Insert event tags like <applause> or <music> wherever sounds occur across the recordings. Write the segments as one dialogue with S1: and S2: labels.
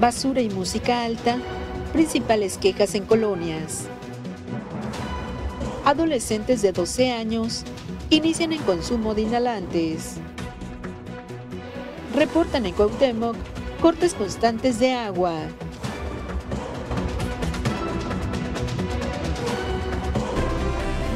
S1: basura y música alta, principales quejas en colonias. Adolescentes de 12 años inician en consumo de inhalantes. Reportan en Cuauhtémoc cortes constantes de agua.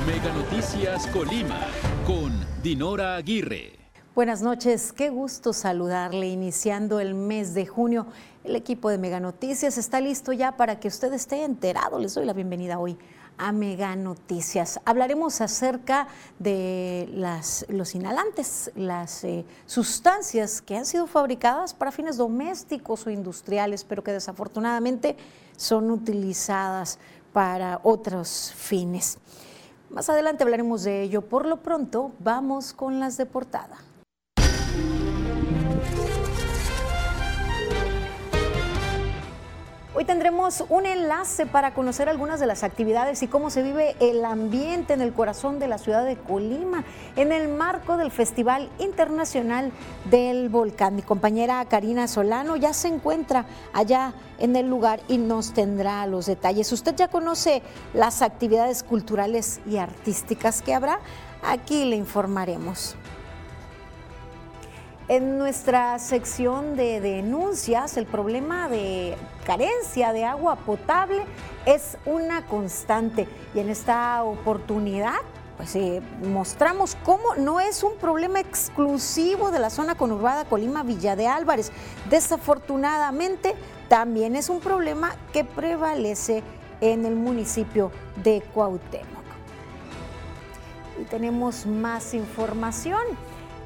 S2: Mega Noticias Colima con Dinora Aguirre.
S3: Buenas noches, qué gusto saludarle iniciando el mes de junio. El equipo de Mega Noticias está listo ya para que usted esté enterado. Les doy la bienvenida hoy a Mega Noticias. Hablaremos acerca de las, los inhalantes, las eh, sustancias que han sido fabricadas para fines domésticos o industriales, pero que desafortunadamente son utilizadas para otros fines. Más adelante hablaremos de ello. Por lo pronto, vamos con las de portada. Hoy tendremos un enlace para conocer algunas de las actividades y cómo se vive el ambiente en el corazón de la ciudad de Colima en el marco del Festival Internacional del Volcán. Mi compañera Karina Solano ya se encuentra allá en el lugar y nos tendrá los detalles. Usted ya conoce las actividades culturales y artísticas que habrá. Aquí le informaremos. En nuestra sección de denuncias, el problema de carencia de agua potable es una constante y en esta oportunidad pues mostramos cómo no es un problema exclusivo de la zona conurbada Colima Villa de Álvarez. Desafortunadamente también es un problema que prevalece en el municipio de Cuauhtémoc. Y tenemos más información.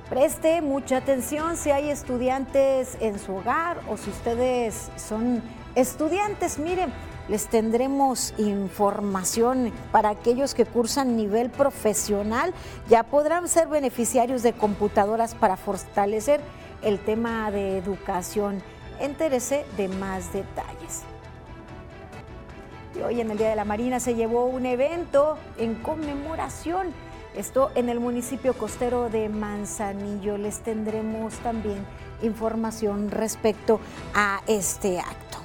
S3: Preste mucha atención si hay estudiantes en su hogar o si ustedes son estudiantes. Miren, les tendremos información para aquellos que cursan nivel profesional. Ya podrán ser beneficiarios de computadoras para fortalecer el tema de educación. Entérese de más detalles. Y hoy en el Día de la Marina se llevó un evento en conmemoración esto en el municipio costero de Manzanillo. Les tendremos también información respecto a este acto.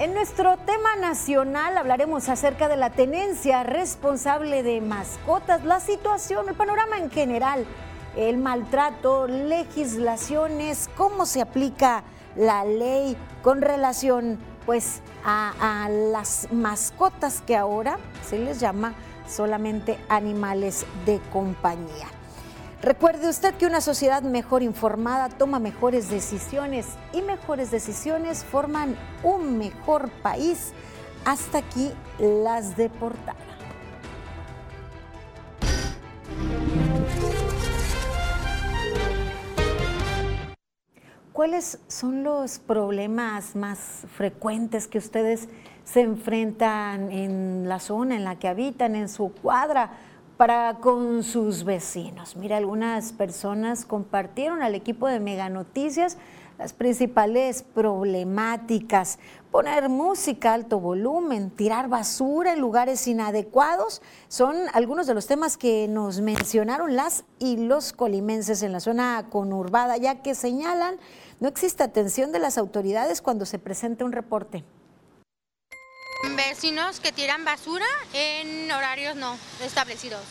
S3: En nuestro tema nacional hablaremos acerca de la tenencia responsable de mascotas, la situación, el panorama en general, el maltrato, legislaciones, cómo se aplica la ley con relación pues a, a las mascotas que ahora se les llama solamente animales de compañía. Recuerde usted que una sociedad mejor informada toma mejores decisiones y mejores decisiones forman un mejor país. Hasta aquí las de portada. ¿Cuáles son los problemas más frecuentes que ustedes se enfrentan en la zona en la que habitan, en su cuadra, para con sus vecinos. Mira, algunas personas compartieron al equipo de Mega Noticias las principales problemáticas, poner música a alto volumen, tirar basura en lugares inadecuados, son algunos de los temas que nos mencionaron las y los colimenses en la zona conurbada, ya que señalan no existe atención de las autoridades cuando se presenta un reporte.
S4: Vecinos que tiran basura en horarios no establecidos.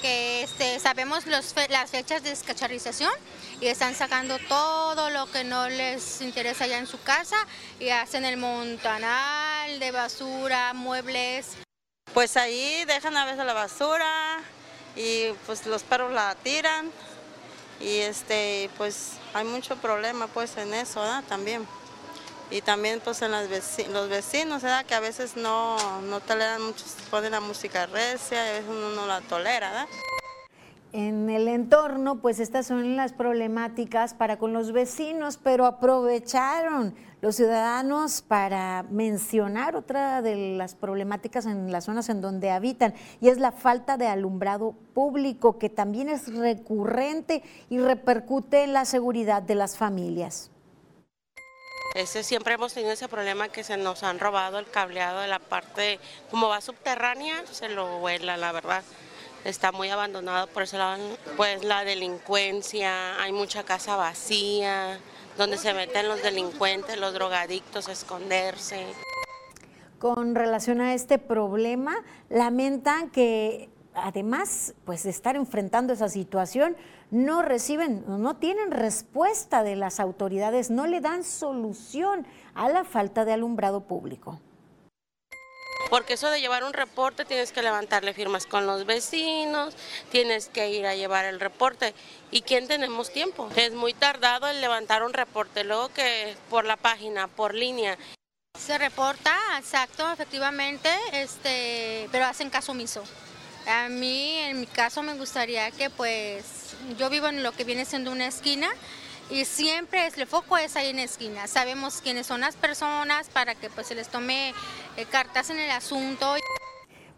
S4: Que este, sabemos las fechas de descacharización y están sacando todo lo que no les interesa ya en su casa y hacen el montanal de basura, muebles.
S5: Pues ahí dejan a veces la basura y pues los perros la tiran y este pues hay mucho problema pues en eso también y también pues en las los vecinos, ¿verdad? que a veces no, no toleran mucho, ponen la música recia, a veces uno no la tolera. ¿verdad?
S3: En el entorno, pues estas son las problemáticas para con los vecinos, pero aprovecharon los ciudadanos para mencionar otra de las problemáticas en las zonas en donde habitan, y es la falta de alumbrado público, que también es recurrente y repercute en la seguridad de las familias.
S6: Ese, siempre hemos tenido ese problema que se nos han robado el cableado de la parte, como va subterránea, se lo vuela, la verdad. Está muy abandonado por ese lado, pues la delincuencia, hay mucha casa vacía, donde se meten los delincuentes, los drogadictos a esconderse.
S3: Con relación a este problema, lamentan que además pues de estar enfrentando esa situación, no reciben, no tienen respuesta de las autoridades, no le dan solución a la falta de alumbrado público.
S6: Porque eso de llevar un reporte tienes que levantarle firmas con los vecinos, tienes que ir a llevar el reporte. ¿Y quién tenemos tiempo? Es muy tardado el levantar un reporte, luego que por la página, por línea.
S4: Se reporta, exacto, efectivamente, este, pero hacen caso omiso. A mí, en mi caso, me gustaría que pues yo vivo en lo que viene siendo una esquina y siempre el foco es ahí en esquina. Sabemos quiénes son las personas para que pues se les tome eh, cartas en el asunto.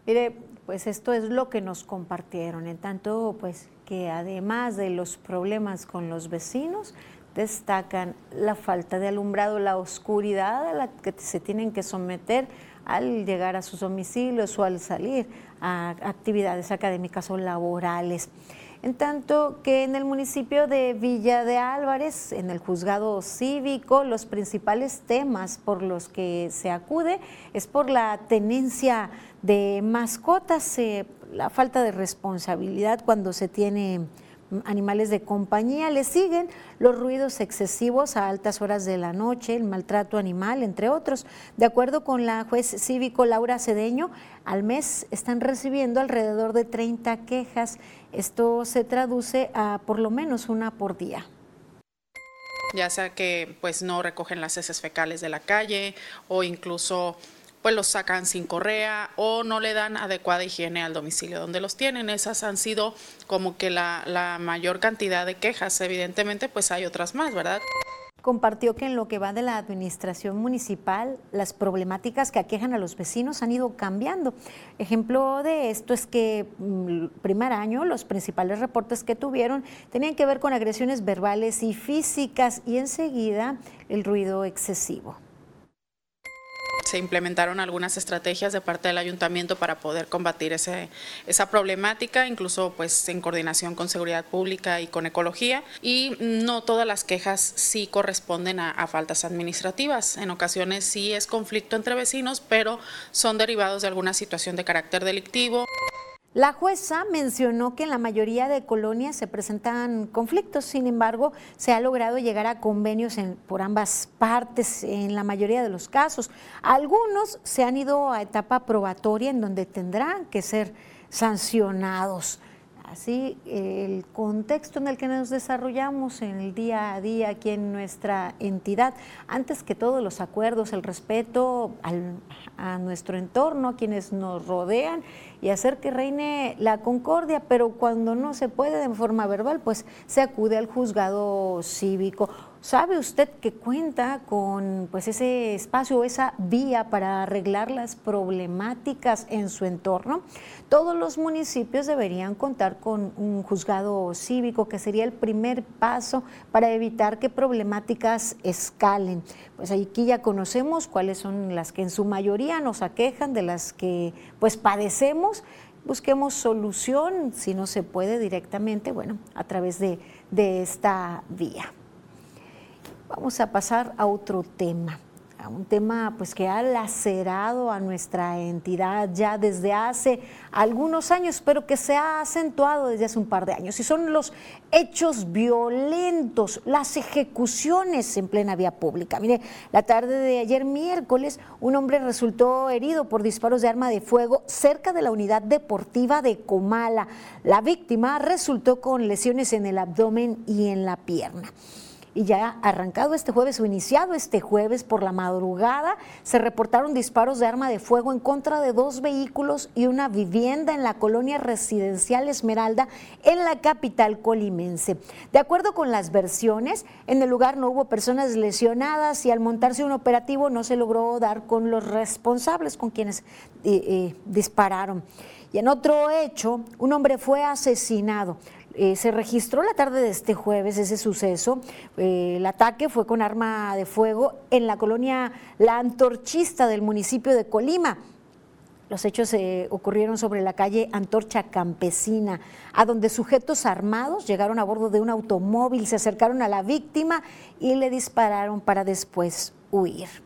S3: Mire, pues esto es lo que nos compartieron, en tanto pues que además de los problemas con los vecinos, destacan la falta de alumbrado, la oscuridad a la que se tienen que someter al llegar a sus domicilios o al salir a actividades académicas o laborales. En tanto que en el municipio de Villa de Álvarez, en el juzgado cívico, los principales temas por los que se acude es por la tenencia de mascotas, eh, la falta de responsabilidad cuando se tiene animales de compañía. Le siguen los ruidos excesivos a altas horas de la noche, el maltrato animal, entre otros. De acuerdo con la juez cívico Laura Cedeño, al mes están recibiendo alrededor de 30 quejas. Esto se traduce a por lo menos una por día
S7: ya sea que pues no recogen las heces fecales de la calle o incluso pues los sacan sin correa o no le dan adecuada higiene al domicilio donde los tienen. Esas han sido como que la, mayor cantidad de quejas. Evidentemente, pues hay otras más, ¿verdad?
S3: compartió que en lo que va de la administración municipal, las problemáticas que aquejan a los vecinos han ido cambiando. Ejemplo de esto es que el mm, primer año los principales reportes que tuvieron tenían que ver con agresiones verbales y físicas y enseguida el ruido excesivo
S7: se implementaron algunas estrategias de parte del ayuntamiento para poder combatir ese, esa problemática, incluso pues en coordinación con seguridad pública y con ecología. Y no todas las quejas sí corresponden a, a faltas administrativas. En ocasiones sí es conflicto entre vecinos, pero son derivados de alguna situación de carácter delictivo.
S3: La jueza mencionó que en la mayoría de colonias se presentan conflictos, sin embargo, se ha logrado llegar a convenios por ambas partes en la mayoría de los casos. Algunos se han ido a etapa probatoria en donde tendrán que ser sancionados. Así, el contexto en el que nos desarrollamos en el día a día aquí en nuestra entidad, antes que todos los acuerdos, el respeto a nuestro entorno, a quienes nos rodean y hacer que reine la concordia, pero cuando no se puede de forma verbal, pues se acude al juzgado cívico. ¿Sabe usted que cuenta con pues ese espacio, esa vía para arreglar las problemáticas en su entorno? Todos los municipios deberían contar con un juzgado cívico, que sería el primer paso para evitar que problemáticas escalen. Pues aquí ya conocemos cuáles son las que en su mayoría nos aquejan, de las que pues padecemos busquemos solución, si no se puede directamente, bueno, a través de, de esta vía. Vamos a pasar a otro tema un tema pues que ha lacerado a nuestra entidad ya desde hace algunos años, pero que se ha acentuado desde hace un par de años, y son los hechos violentos, las ejecuciones en plena vía pública. Mire, la tarde de ayer miércoles, un hombre resultó herido por disparos de arma de fuego cerca de la unidad deportiva de Comala. La víctima resultó con lesiones en el abdomen y en la pierna y ya arrancado este jueves o iniciado este jueves por la madrugada, se reportaron disparos de arma de fuego en contra de dos vehículos y una vivienda en la colonia residencial Esmeralda en la capital colimense. De acuerdo con las versiones, en el lugar no hubo personas lesionadas y al montarse un operativo no se logró dar con los responsables, con quienes eh, eh, dispararon. Y en otro hecho, un hombre fue asesinado. Eh, se registró la tarde de este jueves ese suceso. Eh, el ataque fue con arma de fuego en la colonia La Antorchista del municipio de Colima. Los hechos eh, ocurrieron sobre la calle Antorcha Campesina, a donde sujetos armados llegaron a bordo de un automóvil, se acercaron a la víctima y le dispararon para después huir.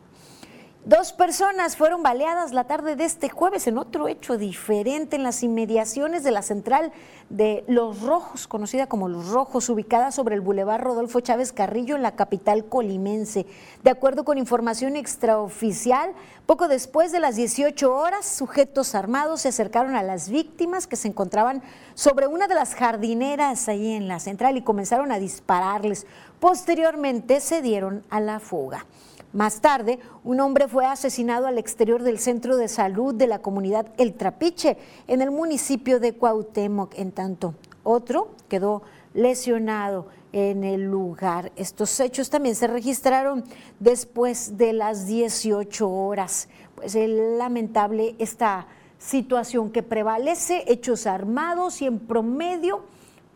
S3: Dos personas fueron baleadas la tarde de este jueves en otro hecho diferente en las inmediaciones de la central de Los Rojos, conocida como Los Rojos, ubicada sobre el Boulevard Rodolfo Chávez Carrillo en la capital colimense. De acuerdo con información extraoficial, poco después de las 18 horas, sujetos armados se acercaron a las víctimas que se encontraban sobre una de las jardineras ahí en la central y comenzaron a dispararles. Posteriormente se dieron a la fuga. Más tarde, un hombre fue asesinado al exterior del centro de salud de la comunidad El Trapiche, en el municipio de Cuauhtémoc. En tanto, otro quedó lesionado en el lugar. Estos hechos también se registraron después de las 18 horas. Pues es lamentable esta situación que prevalece, hechos armados y en promedio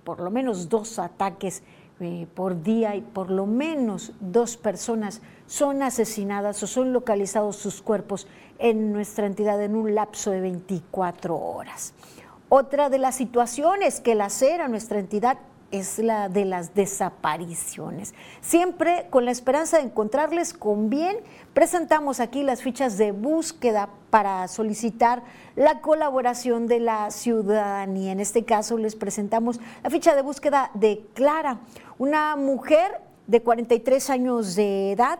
S3: por lo menos dos ataques eh, por día y por lo menos dos personas son asesinadas o son localizados sus cuerpos en nuestra entidad en un lapso de 24 horas. Otra de las situaciones que lacera nuestra entidad es la de las desapariciones. Siempre con la esperanza de encontrarles con bien, presentamos aquí las fichas de búsqueda para solicitar la colaboración de la ciudadanía. En este caso les presentamos la ficha de búsqueda de Clara, una mujer de 43 años de edad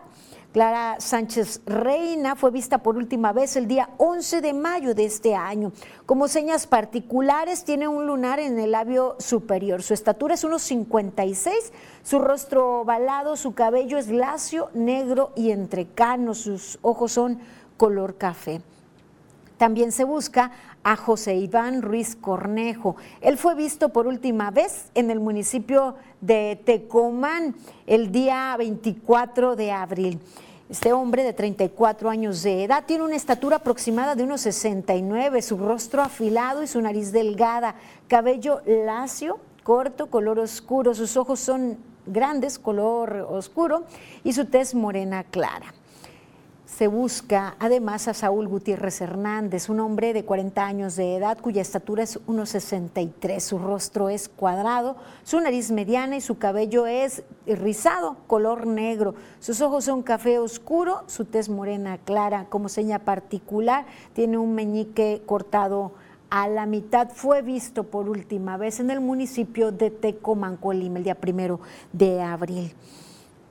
S3: Clara Sánchez Reina fue vista por última vez el día 11 de mayo de este año. Como señas particulares, tiene un lunar en el labio superior. Su estatura es unos 56, su rostro ovalado, su cabello es lacio, negro y entrecano, sus ojos son color café. También se busca a José Iván Ruiz Cornejo. Él fue visto por última vez en el municipio de Tecomán el día 24 de abril. Este hombre de 34 años de edad tiene una estatura aproximada de unos 69, su rostro afilado y su nariz delgada, cabello lacio, corto, color oscuro, sus ojos son grandes, color oscuro y su tez morena clara se busca además a Saúl Gutiérrez Hernández, un hombre de 40 años de edad cuya estatura es 1,63. Su rostro es cuadrado, su nariz mediana y su cabello es rizado, color negro. Sus ojos son café oscuro, su tez morena clara. Como seña particular, tiene un meñique cortado a la mitad. Fue visto por última vez en el municipio de Tecomancolima el día primero de abril.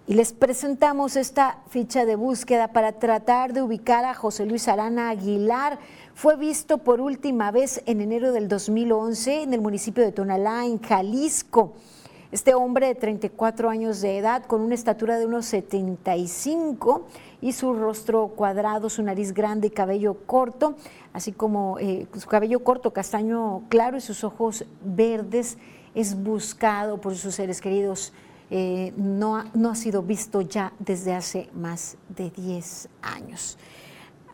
S3: Y les presentamos esta ficha de búsqueda para tratar de ubicar a José Luis Arana Aguilar. Fue visto por última vez en enero del 2011 en el municipio de Tonalá, en Jalisco. Este hombre de 34 años de edad, con una estatura de unos 75 y su rostro cuadrado, su nariz grande y cabello corto, así como eh, su cabello corto, castaño claro y sus ojos verdes, es buscado por sus seres queridos eh, no, ha, sido visto ya desde hace más de 10 años.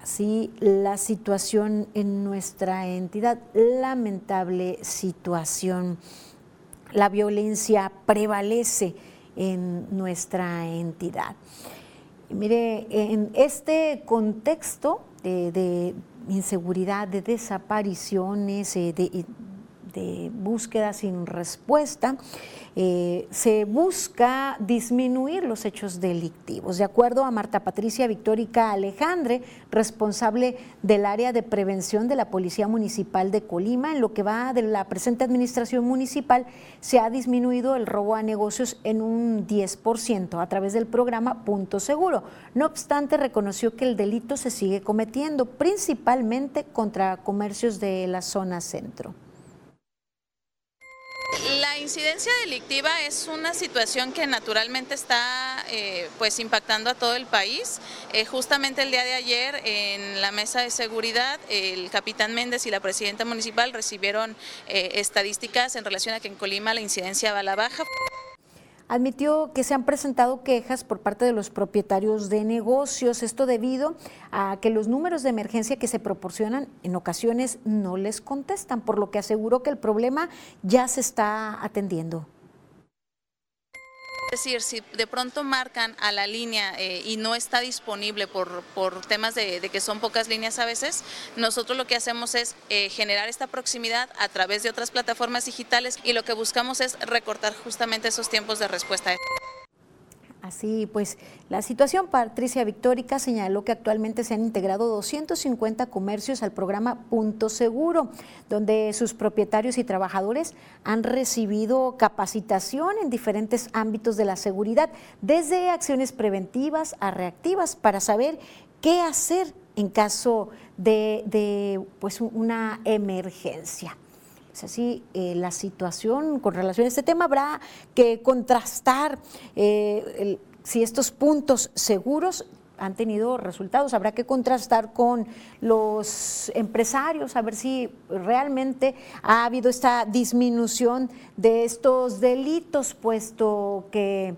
S3: Así la situación en nuestra entidad, lamentable situación. La violencia prevalece en nuestra entidad. mire, en este contexto de, inseguridad, de desapariciones, eh, de, de búsqueda sin respuesta, eh, se busca disminuir los hechos delictivos. De acuerdo a Marta Patricia Victórica Alejandre, responsable del área de prevención de la Policía Municipal de Colima, en lo que va de la presente administración municipal, se ha disminuido el robo a negocios en un 10% a través del programa Punto Seguro. No obstante, reconoció que el delito se sigue cometiendo, principalmente contra comercios de la zona centro.
S8: La incidencia delictiva es una situación que naturalmente está eh, pues impactando a todo el país. Eh, justamente el día de ayer en la mesa de seguridad el capitán Méndez y la presidenta municipal recibieron eh, estadísticas en relación a que en Colima la incidencia va a la baja
S3: admitió que se han presentado quejas por parte de los propietarios de negocios, esto debido a que los números de emergencia que se proporcionan en ocasiones no les contestan, por lo que aseguró que el problema ya se está atendiendo.
S8: Decir, si de pronto marcan a la línea eh, y no está disponible por, por temas de, que son pocas líneas a veces, nosotros lo que hacemos es eh, generar esta proximidad a través de otras plataformas digitales y lo que buscamos es recortar justamente esos tiempos de respuesta.
S3: Así pues, la situación, Patricia Victórica señaló que actualmente se han integrado 250 comercios al programa Punto Seguro, donde sus propietarios y trabajadores han recibido capacitación en diferentes ámbitos de la seguridad, desde acciones preventivas a reactivas, para saber qué hacer en caso de, pues, una emergencia es así eh, la situación con relación a este tema. Habrá que contrastar eh, si estos puntos seguros han tenido resultados. Habrá que contrastar con los empresarios, a ver si realmente ha habido esta disminución de estos delitos, puesto que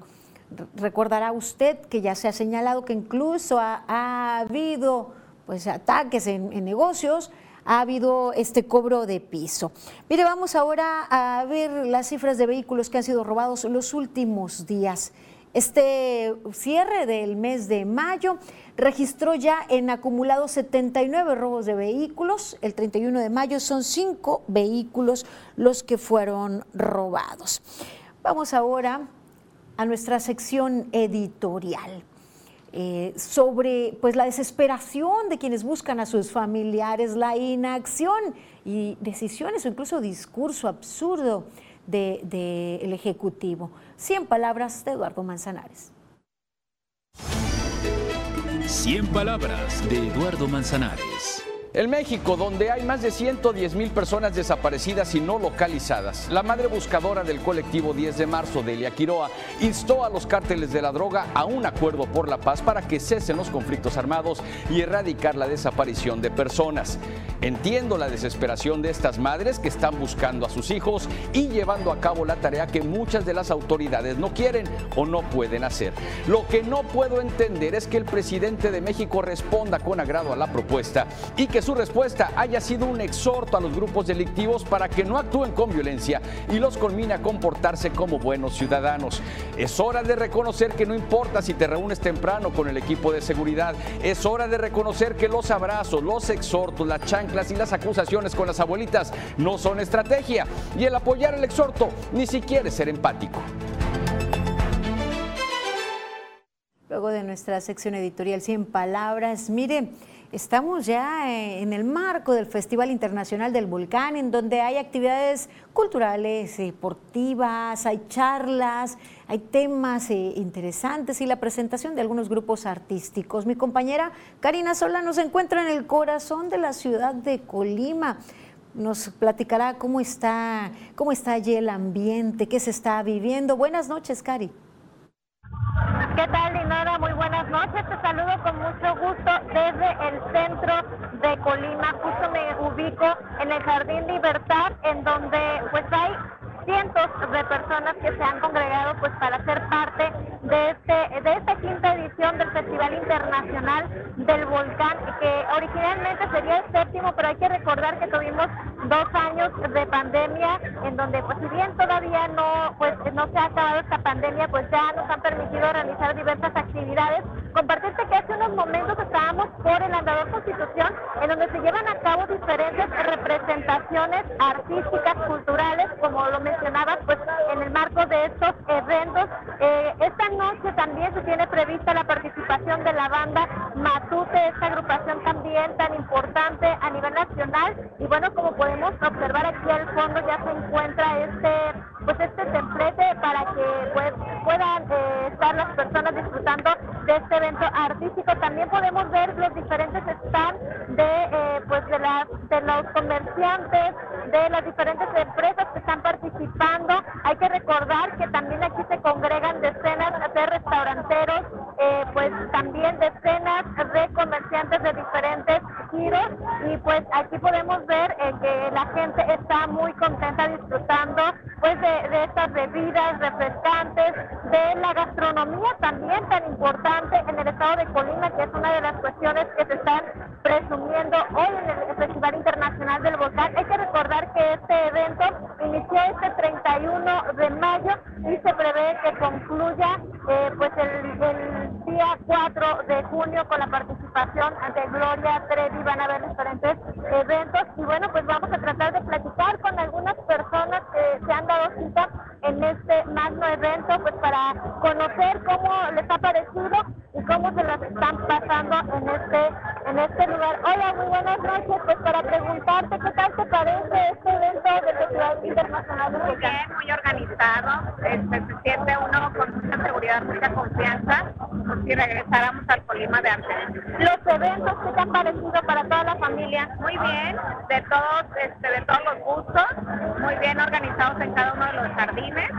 S3: recordará usted que ya se ha señalado que incluso ha, habido pues, ataques en negocios ha habido este cobro de piso. Mire, vamos ahora a ver las cifras de vehículos que han sido robados los últimos días. Este cierre del mes de mayo registró ya en acumulado 79 robos de vehículos. El 31 de mayo son cinco vehículos los que fueron robados. Vamos ahora a nuestra sección editorial. Eh, sobre pues, la desesperación de quienes buscan a sus familiares, la inacción y decisiones o incluso discurso absurdo del de, Ejecutivo. Cien palabras de Eduardo Manzanares.
S2: Cien palabras de Eduardo Manzanares.
S9: En México, donde hay más de 110 mil personas desaparecidas y no localizadas, la madre buscadora del colectivo 10 de marzo, Delia Quiroa, instó a los cárteles de la droga a un acuerdo por la paz para que cesen los conflictos armados y erradicar la desaparición de personas. Entiendo la desesperación de estas madres que están buscando a sus hijos y llevando a cabo la tarea que muchas de las autoridades no quieren o no pueden hacer. Lo que no puedo entender es que el presidente de México responda con agrado a la propuesta y que su respuesta haya sido un exhorto a los grupos delictivos para que no actúen con violencia y los culmine a comportarse como buenos ciudadanos. Es hora de reconocer que no importa si te reúnes temprano con el equipo de seguridad, es hora de reconocer que los abrazos, los exhortos, las chanclas y las acusaciones con las abuelitas no son estrategia y el apoyar el exhorto ni siquiera es ser empático.
S3: Luego de nuestra sección editorial 100 palabras, mire, Estamos ya eh, en el marco del Festival Internacional del Volcán, en donde hay actividades culturales, deportivas, hay charlas, hay temas eh, interesantes y la presentación de algunos grupos artísticos. Mi compañera Karina Sola nos encuentra en el corazón de la ciudad de Colima. Nos platicará cómo está, cómo está allí el ambiente, qué se está viviendo. Buenas noches, Cari.
S10: ¿Qué tal, Dinora? Muy buenas noches. Te saludo con mucho gusto desde el centro de Colima. Justo me ubico en el Jardín Libertad, en donde pues hay cientos de personas que se han congregado pues para ser parte de este de esta quinta edición del Festival Internacional del Volcán que originalmente sería el séptimo pero hay que recordar que tuvimos dos años de pandemia en donde pues si bien todavía no pues no se ha acabado esta pandemia pues ya nos han permitido realizar diversas actividades. Compartirte que hace unos momentos estábamos por el andador Constitución en donde se llevan a cabo diferentes representaciones artísticas culturales como lo mencionabas, pues en el marco de estos eventos. Eh, esta noche también se tiene prevista la participación de la banda Matute, esta agrupación también tan importante a nivel nacional. Y bueno, como podemos observar aquí al fondo ya se encuentra este pues este templete para que pues, puedan eh, estar las personas disfrutando de este evento artístico. También podemos ver los diferentes stands de eh, pues de las de los comerciantes, de las diferentes empresas que están participando. Hay que recordar que también aquí se congregan decenas de restauranteros, eh, pues también decenas de comerciantes de diferentes giros y pues aquí podemos ver eh, que la gente está muy contenta disfrutando pues de, de estas bebidas refrescantes, de la gastronomía también tan importante en el estado de Colima, que es una de las cuestiones que se están presumiendo hoy en el Festival Internacional del Volcán. Hay que recordar que este evento inició este 31 de mayo y se prevé que concluya eh, pues el, día 4 de junio con la participación ante Gloria Trevi. Van a haber diferentes eventos y bueno, pues vamos a tratar de platicar con algunas personas que se han dado cita en este magno evento, pues para conocer cómo les ha parecido y cómo se las están pasando en este en este lugar. Hola, muy buenas noches. Pues para preguntarte qué tal te parece este evento del Festival Internacional de
S11: Muy bien, muy organizado. Este, se siente uno con mucha seguridad, mucha confianza, si regresáramos al Colima de antes.
S10: Los eventos, ¿qué te han parecido para toda la familia?
S11: Muy bien, de todos, este, de todos los gustos, muy bien organizados en cada uno de los jardines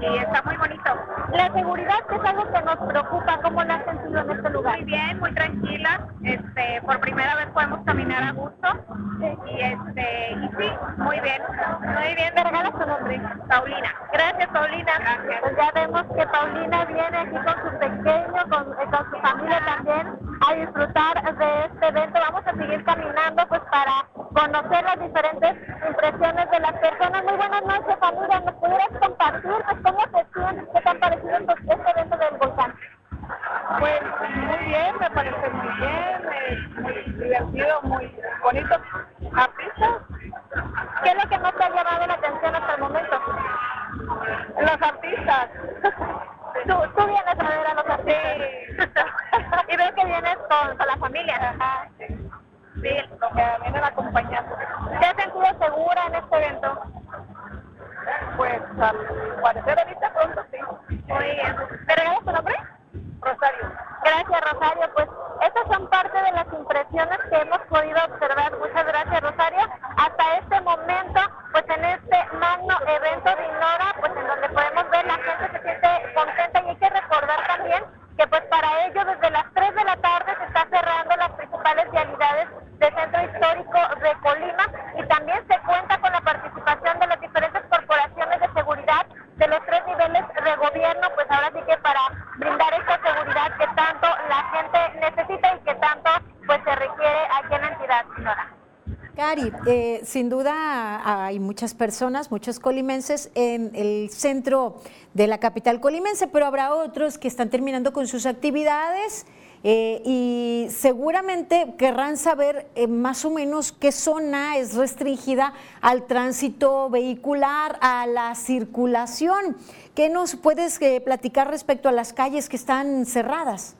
S11: y está muy bonito.
S10: La seguridad que es algo que nos preocupa, ¿cómo la has sentido en este lugar?
S11: Muy bien, muy tranquila. Este, por primera vez podemos caminar a gusto y este y sí, muy bien.
S10: Muy bien, ¿me regalas tu nombre?
S11: Paulina.
S10: Gracias, Paulina.
S11: Gracias.
S10: Pues ya vemos que Paulina viene aquí con su pequeño, con, eh, con su familia también a disfrutar de este evento. Vamos a seguir caminando pues para conocer las diferentes impresiones de las personas. Muy buenas noches, familia. ¿Nos pudieras compartir pues, cómo te sientes? ¿Qué te han parecido este evento del volcán?
S11: Pues muy bien, me parece muy bien, eh, muy divertido, muy bonito. ¿Artistas?
S10: ¿Qué es lo que más te ha llamado la atención hasta el momento?
S11: Los artistas.
S10: ¿Tú, tú vienes a ver a los artistas? <laughs> y veo que vienes con, con la familia.
S11: Ajá, sí. Sí, lo que vienen acompañando.
S10: ¿Te has sentido segura en este evento?
S11: Pues al parecer ahorita pronto sí.
S10: Muy bien. ¿Me regalas tu nombre?
S11: Rosario.
S10: Gracias, Rosario. Pues estas son parte de las impresiones que hemos podido observar. Muchas gracias, Rosario. Hasta este momento, pues en este magno evento de Inora, pues en donde podemos ver la gente se siente contenta y hay que recordar también que pues para ello desde las 3 de la tarde se está cerrando las principales vialidades del centro histórico de Colima y también se cuenta con la participación de las diferentes corporaciones de seguridad de los tres niveles de gobierno, pues ahora sí que para brindar esta seguridad que tanto la gente necesita y que tanto pues se requiere aquí en la entidad, señora.
S3: Cari, eh, sin duda hay muchas personas, muchos colimenses en el centro de la capital colimense, pero habrá otros que están terminando con sus actividades eh, y seguramente querrán saber eh, más o menos qué zona es restringida al tránsito vehicular, a la circulación. ¿Qué nos puedes eh, platicar respecto a las calles que están cerradas?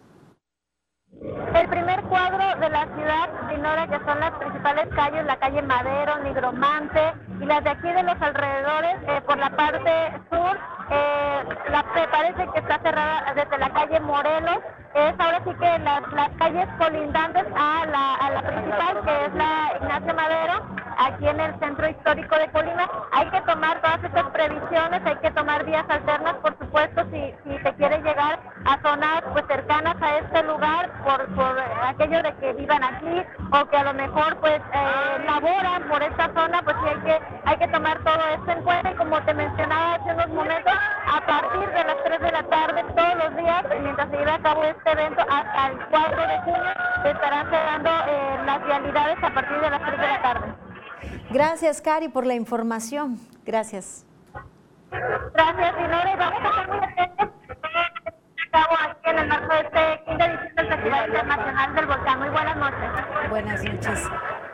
S10: El primer cuadro de la ciudad ignora que son las principales calles, la calle Madero, Nigromante y las de aquí de los alrededores, eh, por la parte sur, eh, la, parece que está cerrada desde la calle Morelos, es ahora sí que las, las calles colindantes a la, a principal, que es la Ignacio Madero, aquí en el centro histórico de Colima. Hay que tomar todas estas previsiones, hay que tomar vías alternas, por supuesto, si, si se quiere llegar a zonas pues cercanas a este lugar, por, por aquello de que vivan aquí o que a lo mejor pues eh, laboran por esta zona, pues sí hay que, hay que tomar todo esto en cuenta y como te mencionaba hace unos momentos, a partir de las 3 de la tarde todos los días, mientras se lleve a cabo este evento, hasta el 4 de junio, se estarán cerrando eh, las vialidades a partir de las 3 de la tarde.
S3: Gracias, Cari, por la información. Gracias.
S10: Gracias, Dinora, y vamos a estar muy atentos cabo aquí en el marco de este quinta edición del Festival Internacional del Volcán. Muy buenas noches.
S3: Buenas noches.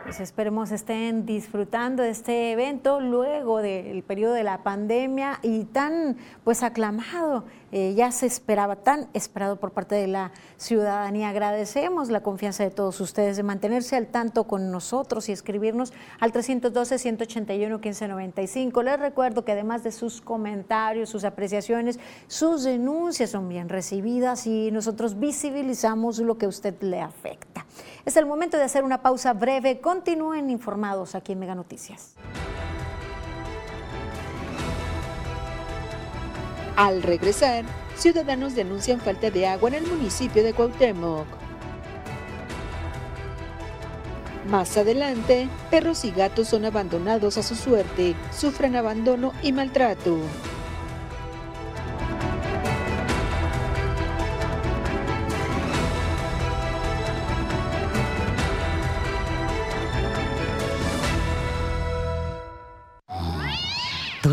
S3: Pues esperemos estén disfrutando de este evento luego del periodo de la pandemia y tan pues aclamado, eh, ya se esperaba, tan esperado por parte de la ciudadanía. Agradecemos la confianza de todos ustedes de mantenerse al tanto con nosotros y escribirnos al 312-181-1595. Les recuerdo que además de sus comentarios, sus apreciaciones, sus denuncias son bien recibidas y nosotros visibilizamos lo que a usted le afecta. Es el momento de hacer una pausa breve. Continúen informados aquí en Mega Noticias.
S1: Al regresar, ciudadanos denuncian falta de agua en el municipio de Cuauhtémoc. Más adelante, perros y gatos son abandonados a su suerte, sufren abandono y maltrato.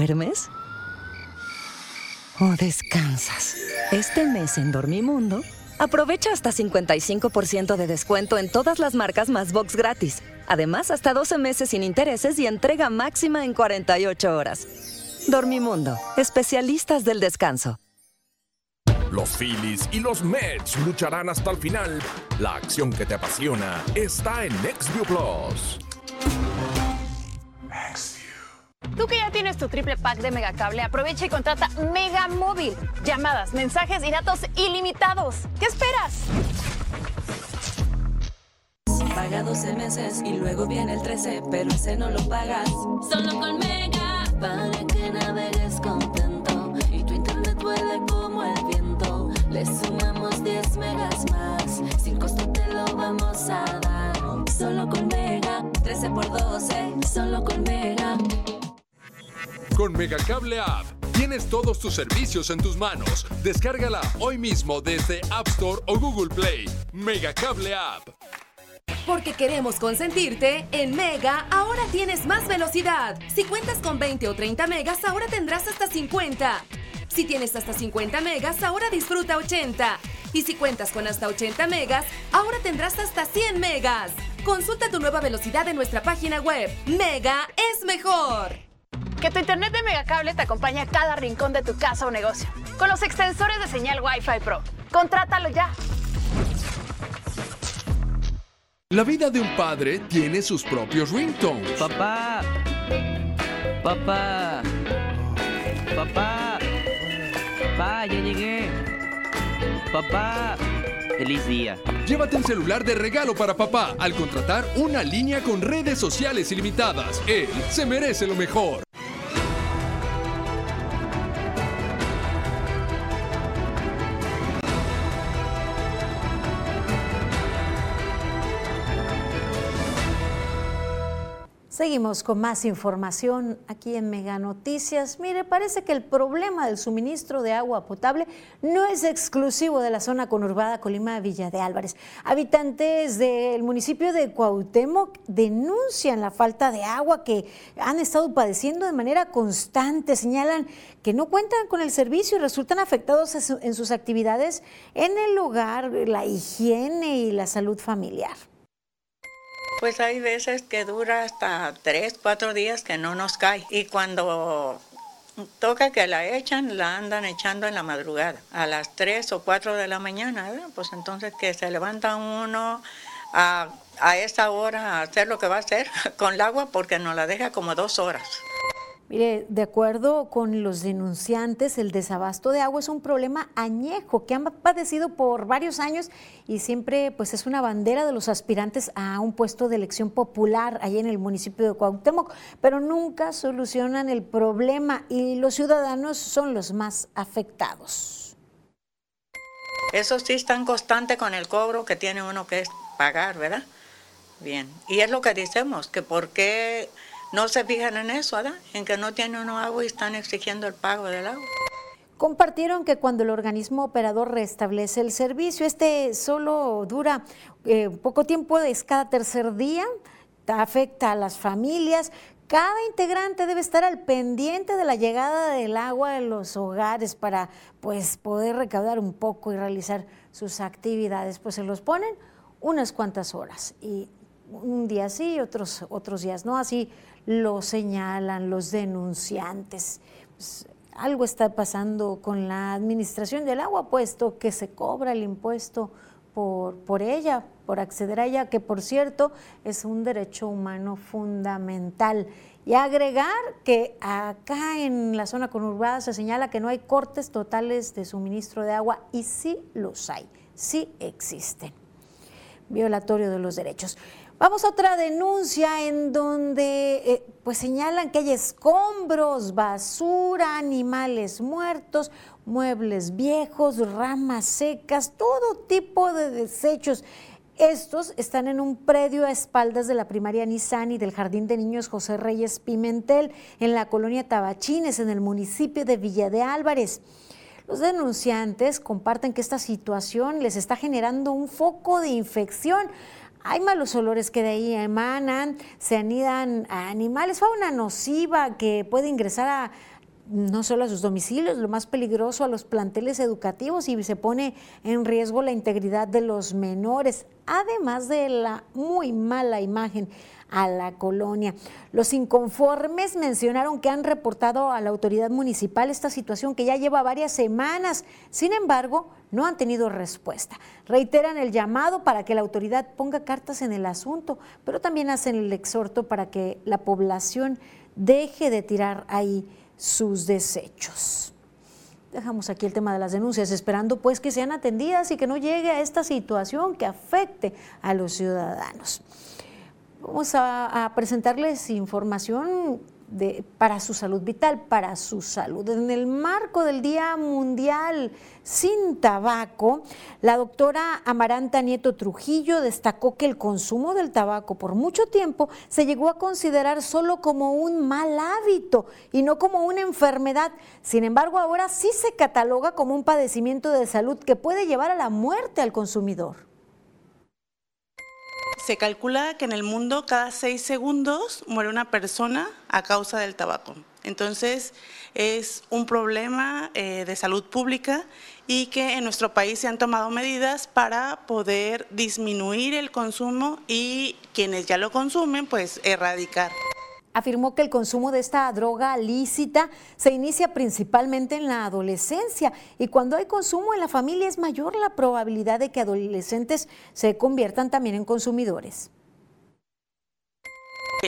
S12: ¿Duermes? o descansas. Este mes en Dormimundo, aprovecha hasta 55% de descuento en todas las marcas más box gratis. Además, hasta 12 meses sin intereses y entrega máxima en 48 horas. Dormimundo, especialistas del descanso.
S13: Los Phillies y los Mets lucharán hasta el final. La acción que te apasiona está en NextView Plus.
S14: Tú que ya tienes tu triple pack de Megacable, aprovecha y contrata Mega Móvil. Llamadas, mensajes y datos ilimitados. ¿Qué esperas?
S15: Paga 12 meses y luego viene el 13, pero ese no lo pagas. Solo con Mega, para que navegues contento y tu internet vuele como el viento. Le sumamos 10 megas más, sin costo te lo vamos a dar. Solo con Mega, 13 por 12, solo con Mega.
S16: Con Megacable App tienes todos tus servicios en tus manos. Descárgala hoy mismo desde App Store o Google Play. Megacable App.
S17: Porque queremos consentirte, en Mega ahora tienes más velocidad. Si cuentas con 20 o 30 megas, ahora tendrás hasta 50. Si tienes hasta 50 megas, ahora disfruta 80. Y si cuentas con hasta 80 megas, ahora tendrás hasta 100 megas. Consulta tu nueva velocidad en nuestra página web. Mega es mejor.
S14: Que tu internet de Megacable te acompañe a cada rincón de tu casa o negocio. Con los extensores de señal Wi-Fi Pro. Contrátalo ya.
S16: La vida de un padre tiene sus propios ringtones.
S18: Papá. Papá. Papá. Papá, ya llegué. Papá. Feliz día.
S16: Llévate un celular de regalo para papá al contratar una línea con redes sociales ilimitadas. Él se merece lo mejor.
S3: Seguimos con más información aquí en Mega Noticias. Mire, parece que el problema del suministro de agua potable no es exclusivo de la zona conurbada Colima Villa de Álvarez. Habitantes del municipio de Cuauhtémoc denuncian la falta de agua que han estado padeciendo de manera constante. Señalan que no cuentan con el servicio y resultan afectados en sus actividades en el hogar, la higiene y la salud familiar.
S19: Pues hay veces que dura hasta tres, cuatro días que no nos cae. Y cuando toca que la echan, la andan echando en la madrugada, a las tres o cuatro de la mañana. Pues entonces que se levanta uno a, a esa hora a hacer lo que va a hacer <laughs> con el agua porque nos la deja como dos horas.
S3: Mire, de acuerdo con los denunciantes, el desabasto de agua es un problema añejo que han padecido por varios años y siempre pues es una bandera de los aspirantes a un puesto de elección popular ahí en el municipio de Cuauhtémoc, pero nunca solucionan el problema y los ciudadanos son los más afectados.
S19: Eso sí están constante con el cobro que tiene uno que pagar, ¿verdad? Bien, y es lo que decimos, que por qué no se fijan en eso, ¿verdad? En que no tienen agua y están exigiendo el pago del agua.
S3: Compartieron que cuando el organismo operador restablece el servicio, este solo dura eh, poco tiempo, es cada tercer día, afecta a las familias. Cada integrante debe estar al pendiente de la llegada del agua en los hogares para pues, poder recaudar un poco y realizar sus actividades. Pues se los ponen unas cuantas horas y un día sí, otros, otros días no. Así lo señalan los denunciantes. Pues, algo está pasando con la administración del agua, puesto que se cobra el impuesto por, por ella, por acceder a ella, que por cierto es un derecho humano fundamental. Y agregar que acá en la zona conurbada se señala que no hay cortes totales de suministro de agua y sí los hay, sí existen. Violatorio de los derechos. Vamos a otra denuncia en donde eh, pues señalan que hay escombros, basura, animales muertos, muebles viejos, ramas secas, todo tipo de desechos. Estos están en un predio a espaldas de la primaria Nissan y del Jardín de Niños José Reyes Pimentel, en la colonia Tabachines, en el municipio de Villa de Álvarez. Los denunciantes comparten que esta situación les está generando un foco de infección hay malos olores que de ahí emanan, se anidan a animales, fauna nociva que puede ingresar a no solo a sus domicilios, lo más peligroso a los planteles educativos y se pone en riesgo la integridad de los menores, además de la muy mala imagen a la colonia. Los inconformes mencionaron que han reportado a la autoridad municipal esta situación que ya lleva varias semanas. Sin embargo, no han tenido respuesta. Reiteran el llamado para que la autoridad ponga cartas en el asunto, pero también hacen el exhorto para que la población deje de tirar ahí sus desechos. Dejamos aquí el tema de las denuncias, esperando pues que sean atendidas y que no llegue a esta situación que afecte a los ciudadanos. Vamos a, presentarles información para su salud vital, para su salud. En el marco del Día Mundial sin Tabaco, la doctora Amaranta Nieto Trujillo destacó que el consumo del tabaco por mucho tiempo se llegó a considerar solo como un mal hábito y no como una enfermedad. Sin embargo, ahora sí se cataloga como un padecimiento de salud que puede llevar a la muerte al consumidor.
S20: Se calcula que en el mundo cada seis segundos muere una persona a causa del tabaco. Entonces es un problema eh, de salud pública y que en nuestro país se han tomado medidas para poder disminuir el consumo y quienes ya lo consumen, pues erradicar
S3: afirmó que el consumo de esta droga lícita se inicia principalmente en la adolescencia y cuando hay consumo en la familia es mayor la probabilidad de que adolescentes se conviertan también en consumidores.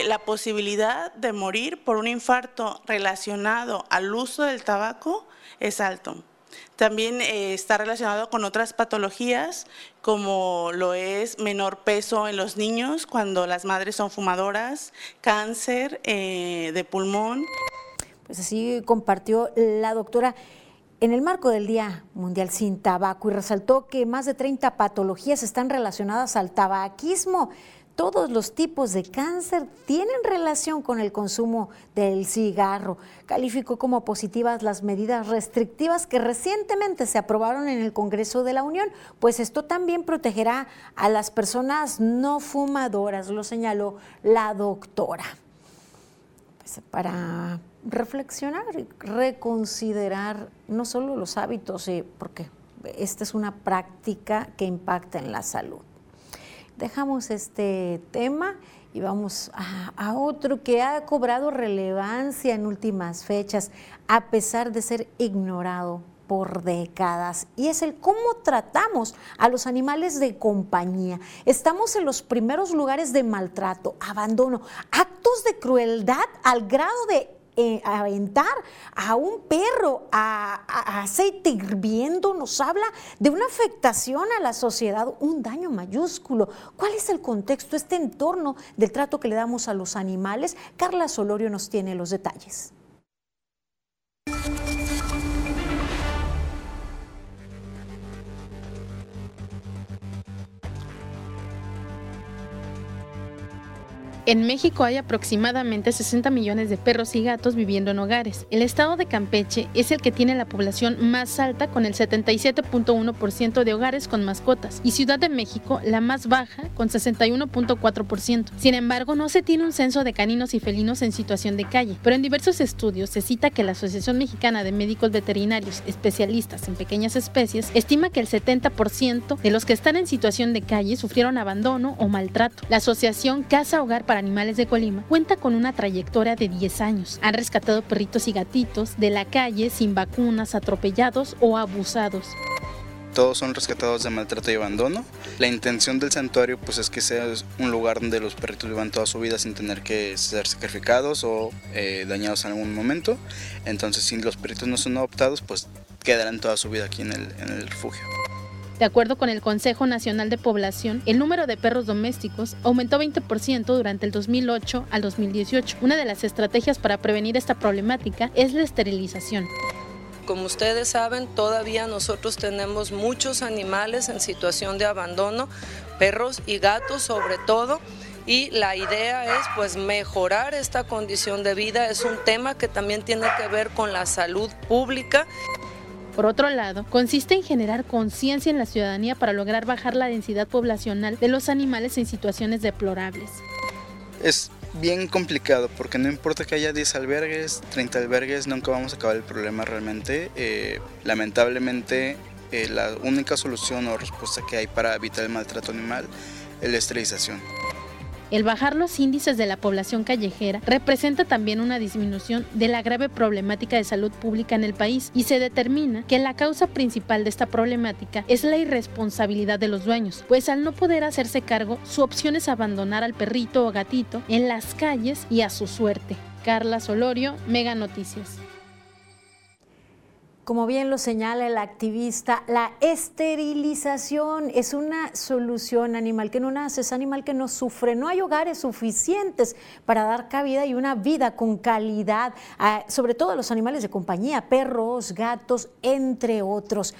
S20: La posibilidad de morir por un infarto relacionado al uso del tabaco es alto. También eh, está relacionado con otras patologías como lo es menor peso en los niños cuando las madres son fumadoras, cáncer eh, de pulmón.
S3: Pues así compartió la doctora en el marco del Día Mundial sin Tabaco y resaltó que más de 30 patologías están relacionadas al tabaquismo todos los tipos de cáncer tienen relación con el consumo del cigarro. Calificó como positivas las medidas restrictivas que recientemente se aprobaron en el Congreso de la Unión, pues esto también protegerá a las personas no fumadoras, lo señaló la doctora. Pues para reflexionar y reconsiderar no solo los hábitos, eh, porque esta es una práctica que impacta en la salud dejamos este tema y vamos a, otro que ha cobrado relevancia en últimas fechas, a pesar de ser ignorado por décadas y es el cómo tratamos a los animales de compañía. Estamos en los primeros lugares de maltrato, abandono, actos de crueldad al grado de aventar a un perro a, aceite hirviendo nos habla de una afectación a la sociedad, un daño mayúsculo. ¿Cuál es el contexto, este entorno del trato que le damos a los animales? Carla Solorio nos tiene los detalles.
S21: En México hay aproximadamente 60 millones de perros y gatos viviendo en hogares. El estado de Campeche es el que tiene la población más alta con el 77.1% de hogares con mascotas y Ciudad de México la más baja con 61.4%. Sin embargo, no se tiene un censo de caninos y felinos en situación de calle, pero en diversos estudios se cita que la Asociación Mexicana de Médicos Veterinarios especialistas en pequeñas especies estima que el 70% de los que están en situación de calle sufrieron abandono o maltrato. La Asociación Casa Hogar para Animales de Colima cuenta con una trayectoria de 10 años. Han rescatado perritos y gatitos de la calle sin vacunas, atropellados o abusados
S22: todos son rescatados de maltrato y abandono. La intención del santuario pues es que sea un lugar donde los perritos vivan toda su vida sin tener que ser sacrificados o eh, dañados en algún momento. Entonces si los perritos no son adoptados pues quedarán toda su vida aquí en el refugio.
S21: De acuerdo con el Consejo Nacional de Población, el número de perros domésticos aumentó 20% durante el 2008 al 2018. Una de las estrategias para prevenir esta problemática es la esterilización.
S23: Como ustedes saben, todavía nosotros tenemos muchos animales en situación de abandono, perros y gatos sobre todo y la idea es pues mejorar esta condición de vida. Es un tema que también tiene que ver con la salud pública.
S21: Por otro lado, consiste en generar conciencia en la ciudadanía para lograr bajar la densidad poblacional de los animales en situaciones deplorables.
S22: Es bien complicado porque no importa que haya 10 albergues, 30 albergues, nunca vamos a acabar el problema realmente. Eh, lamentablemente eh, la única solución o respuesta que hay para evitar el maltrato animal es la esterilización.
S21: El bajar los índices de la población callejera representa también una disminución de la grave problemática de salud pública en el país y se determina que la causa principal de esta problemática es la irresponsabilidad de los dueños, pues al no poder hacerse cargo, su opción es abandonar al perrito o gatito en las calles y a su suerte. Carla Solorio, Mega Noticias.
S3: Como bien lo señala el activista, la esterilización es una solución animal que no nace, es animal que no sufre. No hay hogares suficientes para dar cabida y una vida con calidad, sobre todo a los animales de compañía, perros, gatos, entre otros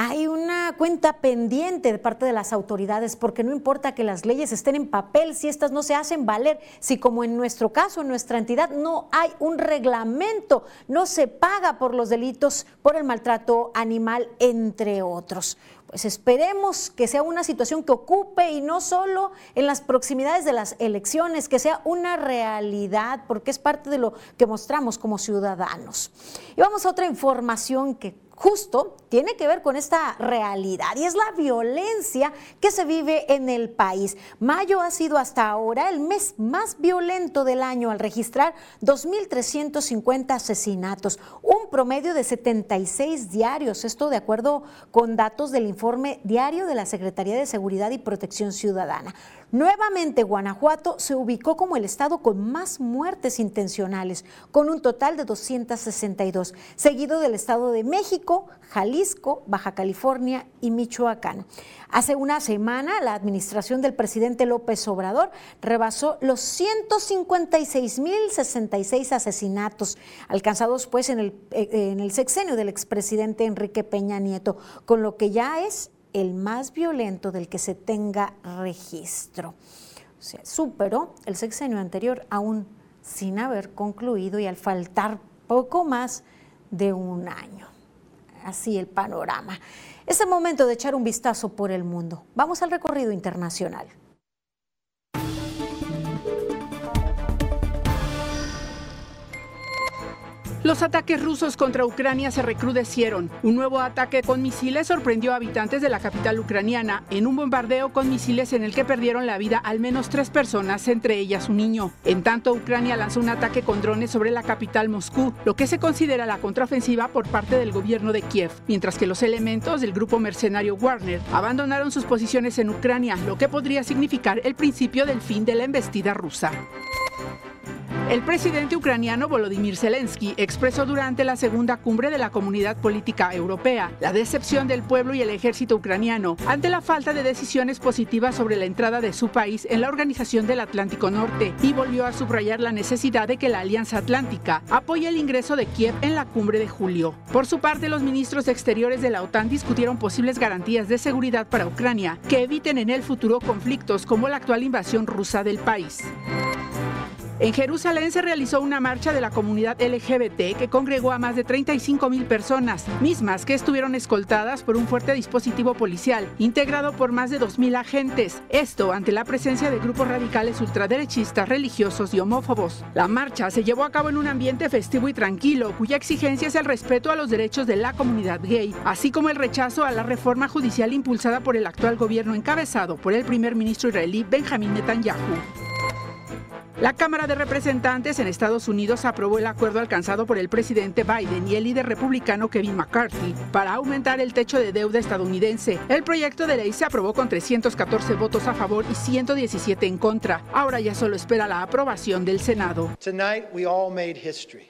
S3: hay una cuenta pendiente de parte de las autoridades, porque no importa que las leyes estén en papel, si estas no se hacen valer, si como en nuestro caso, en nuestra entidad, no hay un reglamento, no se paga por los delitos, por el maltrato animal, entre otros. Pues esperemos que sea una situación que ocupe y no solo en las proximidades de las elecciones, que sea una realidad, porque es parte de lo que mostramos como ciudadanos. Y vamos a otra información que justo tiene que ver con esta realidad y es la violencia que se vive en el país. Mayo ha sido hasta ahora el mes más violento del año al registrar 2.350 asesinatos, un promedio de 76 diarios, esto de acuerdo con datos del informe diario de la Secretaría de Seguridad y Protección Ciudadana. Nuevamente Guanajuato se ubicó como el estado con más muertes intencionales, con un total de 262, seguido del Estado de México, Jalisco, Baja California y Michoacán. Hace una semana, la administración del presidente López Obrador rebasó los 156.066 asesinatos alcanzados pues en el, eh, en el sexenio del expresidente Enrique Peña Nieto, con lo que ya es el más violento del que se tenga registro. O sea, superó el sexenio anterior aún sin haber concluido y al faltar poco más de un año. Así el panorama. Es el momento de echar un vistazo por el mundo. Vamos al recorrido internacional.
S24: Los ataques rusos contra Ucrania se recrudecieron. Un nuevo ataque con misiles sorprendió a habitantes de la capital ucraniana en un bombardeo con misiles en el que perdieron la vida al menos tres personas, entre ellas un niño. En tanto, Ucrania lanzó un ataque con drones sobre la capital Moscú, lo que se considera la contraofensiva por parte del gobierno de Kiev, mientras que los elementos del grupo mercenario Warner abandonaron sus posiciones en Ucrania, lo que podría significar el principio del fin de la embestida rusa. El presidente ucraniano Volodymyr Zelensky expresó durante la segunda cumbre de la Comunidad Política Europea la decepción del pueblo y el ejército ucraniano ante la falta de decisiones positivas sobre la entrada de su país en la Organización del Atlántico Norte y volvió a subrayar la necesidad de que la Alianza Atlántica apoye el ingreso de Kiev en la cumbre de julio. Por su parte, los ministros exteriores de la OTAN discutieron posibles garantías de seguridad para Ucrania que eviten en el futuro conflictos como la actual invasión rusa del país. En Jerusalén se realizó una marcha de la comunidad LGBT que congregó a más de 35 mil personas, mismas que estuvieron escoltadas por un fuerte dispositivo policial, integrado por más de 2 mil agentes. Esto ante la presencia de grupos radicales ultraderechistas, religiosos y homófobos. La marcha se llevó a cabo en un ambiente festivo y tranquilo, cuya exigencia es el respeto a los derechos de la comunidad gay, así como el rechazo a la reforma judicial impulsada por el actual gobierno encabezado por el primer ministro israelí Benjamin Netanyahu. La Cámara de Representantes en Estados Unidos aprobó el acuerdo alcanzado por el presidente Biden y el líder republicano Kevin McCarthy para aumentar el techo de deuda estadounidense. El proyecto de ley se aprobó con 314 votos a favor y 117 en contra. Ahora ya solo espera la aprobación del Senado.
S25: Tonight we all made history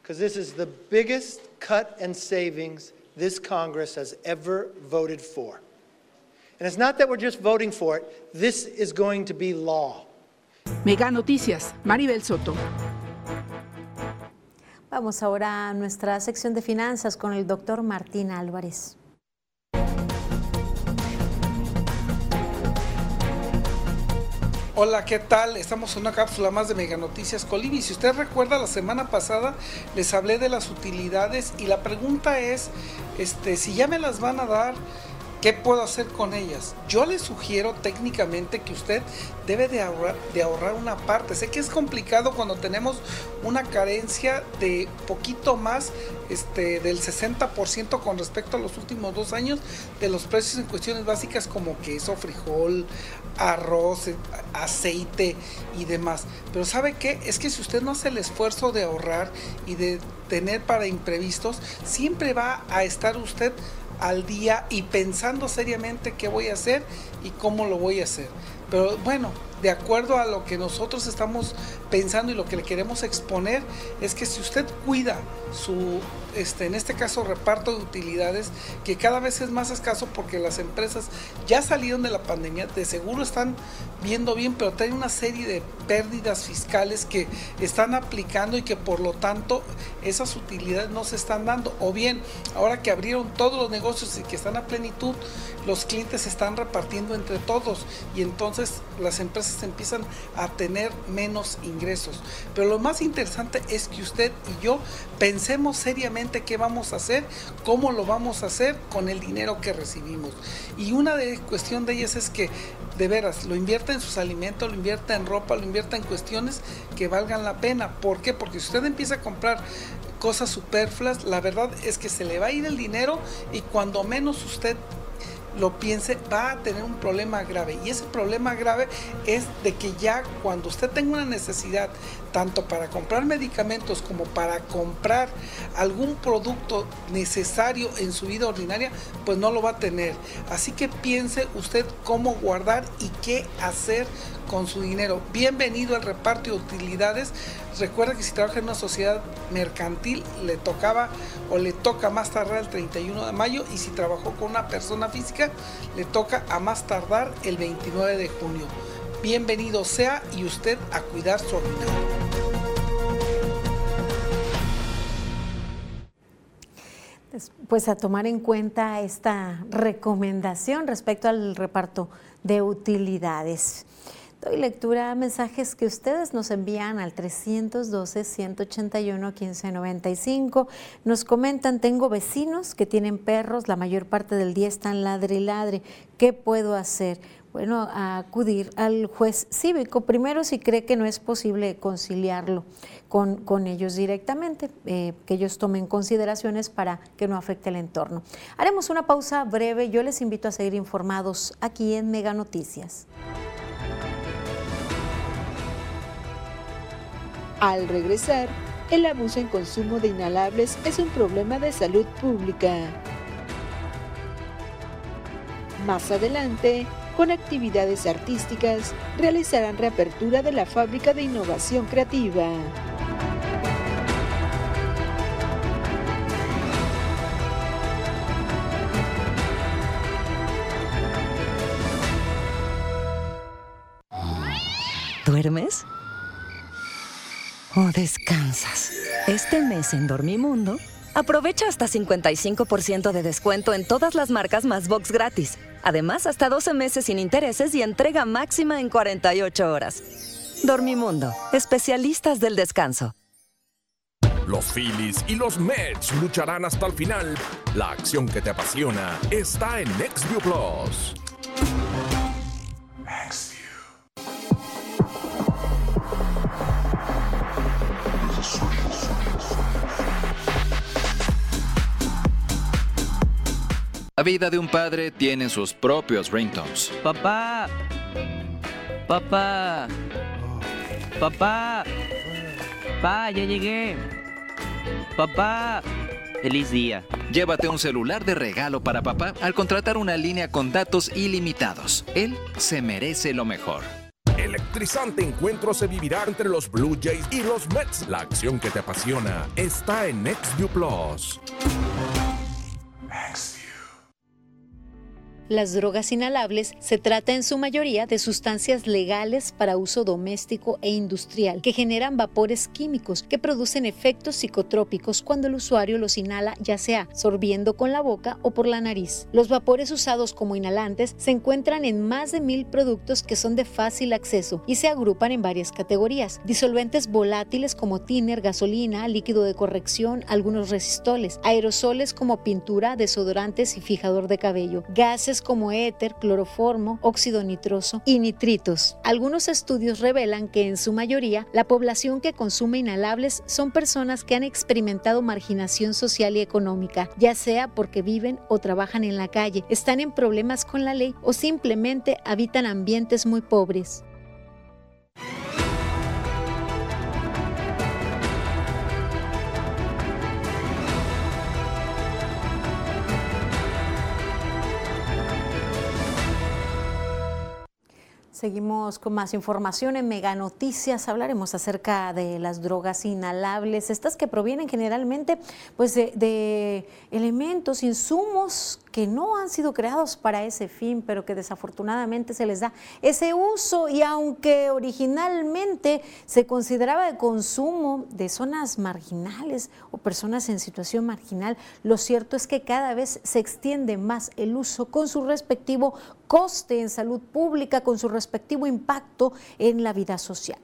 S25: because this is the biggest cut and savings this Congress has ever voted for. And it's not that we're just voting for it, this is going to be law.
S24: Mega Noticias, Maribel Soto.
S3: Vamos ahora a nuestra sección de finanzas con el doctor Martín Álvarez.
S26: Hola, ¿qué tal? Estamos en una cápsula más de Mega Noticias Colibri. Si usted recuerda, la semana pasada les hablé de las utilidades y la pregunta es, este, si ya me las van a dar ¿Qué puedo hacer con ellas? Yo le sugiero técnicamente que usted debe de ahorrar, una parte. Sé que es complicado cuando tenemos una carencia de poquito más este, del 60% con respecto a los últimos dos años de los precios en cuestiones básicas como queso, frijol, arroz, aceite y demás. Pero ¿sabe qué? Es que si usted no hace el esfuerzo de ahorrar y de tener para imprevistos, siempre va a estar usted al día y pensando seriamente qué voy a hacer y cómo lo voy a hacer. Pero bueno, de acuerdo a lo que nosotros estamos pensando y lo que le queremos exponer, es que si usted cuida su, este, en este caso, reparto de utilidades, que cada vez es más escaso porque las empresas ya salieron de la pandemia, de seguro están viendo bien, pero tienen una serie de pérdidas fiscales que están aplicando y que por lo tanto esas utilidades no se están dando. O bien, ahora que abrieron todos los negocios y que están a plenitud, los clientes se están repartiendo entre todos y entonces las empresas empiezan a tener menos ingresos. Pero lo más interesante es que usted y yo pensemos seriamente qué vamos a hacer, cómo lo vamos a hacer con el dinero que recibimos. Y una de cuestión de ellas es que de veras lo invierta en sus alimentos, lo invierta en ropa, lo invierta en cuestiones que valgan la pena. ¿Por? Porque si usted empieza a comprar cosas superfluas, la verdad es que se le va a ir el dinero y cuando menos usted lo piense, va a tener un problema grave. Y ese problema grave es de que ya cuando usted tenga una necesidad, tanto para comprar medicamentos como para comprar algún producto necesario en su vida ordinaria, pues no lo va a tener. Así que piense usted cómo guardar y qué hacer con su dinero. Bienvenido al reparto de utilidades. Recuerda que si trabaja en una sociedad mercantil le tocaba o le toca más tardar el 31 de mayo y si trabajó con una persona física le toca a más tardar el 29 de junio. Bienvenido sea y usted a cuidar su dinero.
S3: Pues a tomar en cuenta esta recomendación respecto al reparto de utilidades. Doy lectura a mensajes que ustedes nos envían al 312-181-1595. Nos comentan, tengo vecinos que tienen perros, la mayor parte del día están ladre y ladre. ¿Qué puedo hacer? Bueno, acudir al juez cívico. Primero, si cree que no es posible conciliarlo con, con ellos directamente, eh, que ellos tomen consideraciones para que no afecte el entorno. Haremos una pausa breve. Yo les invito a seguir informados aquí en Mega Noticias.
S1: Al regresar, el abuso en consumo de inhalables es un problema de salud pública. Más adelante, con actividades artísticas, realizarán reapertura de la fábrica de innovación creativa.
S12: ¿Duermes? ¿O descansas? Este mes en Dormimundo, aprovecha hasta 55% de descuento en todas las marcas más box gratis. Además, hasta 12 meses sin intereses y entrega máxima en 48 horas. Dormimundo, especialistas del descanso.
S13: Los Phillies y los Mets lucharán hasta el final. La acción que te apasiona está en NextView Plus.
S27: La vida de un padre tiene sus propios ringtones.
S18: Papá. Papá. Papá. Papá, ya llegué. Papá. Feliz día.
S27: Llévate un celular de regalo para papá al contratar una línea con datos ilimitados. Él se merece lo mejor.
S13: Electrizante encuentro se vivirá entre los Blue Jays y los Mets. La acción que te apasiona está en NextView Plus.
S3: Las drogas inhalables se trata en su mayoría de sustancias legales para uso doméstico e industrial que generan vapores químicos que producen efectos psicotrópicos cuando el usuario los inhala ya sea sorbiendo con la boca o por la nariz. Los vapores usados como inhalantes se encuentran en más de mil productos que son de fácil acceso y se agrupan en varias categorías. Disolventes volátiles como tiner, gasolina, líquido de corrección, algunos resistoles, aerosoles como pintura, desodorantes y fijador de cabello, gases como éter, cloroformo, óxido nitroso y nitritos. Algunos estudios revelan que en su mayoría la población que consume inhalables son personas que han experimentado marginación social y económica, ya sea porque viven o trabajan en la calle, están en problemas con la ley o simplemente habitan ambientes muy pobres. Seguimos con más información en Mega Noticias. Hablaremos acerca de las drogas inhalables, estas que provienen generalmente pues, de, de, elementos, insumos que no han sido creados para ese fin, pero que desafortunadamente se les da ese uso y aunque originalmente se consideraba de consumo de zonas marginales o personas en situación marginal, lo cierto es que cada vez se extiende más el uso con su respectivo coste en salud pública, con su respectivo impacto en la vida social.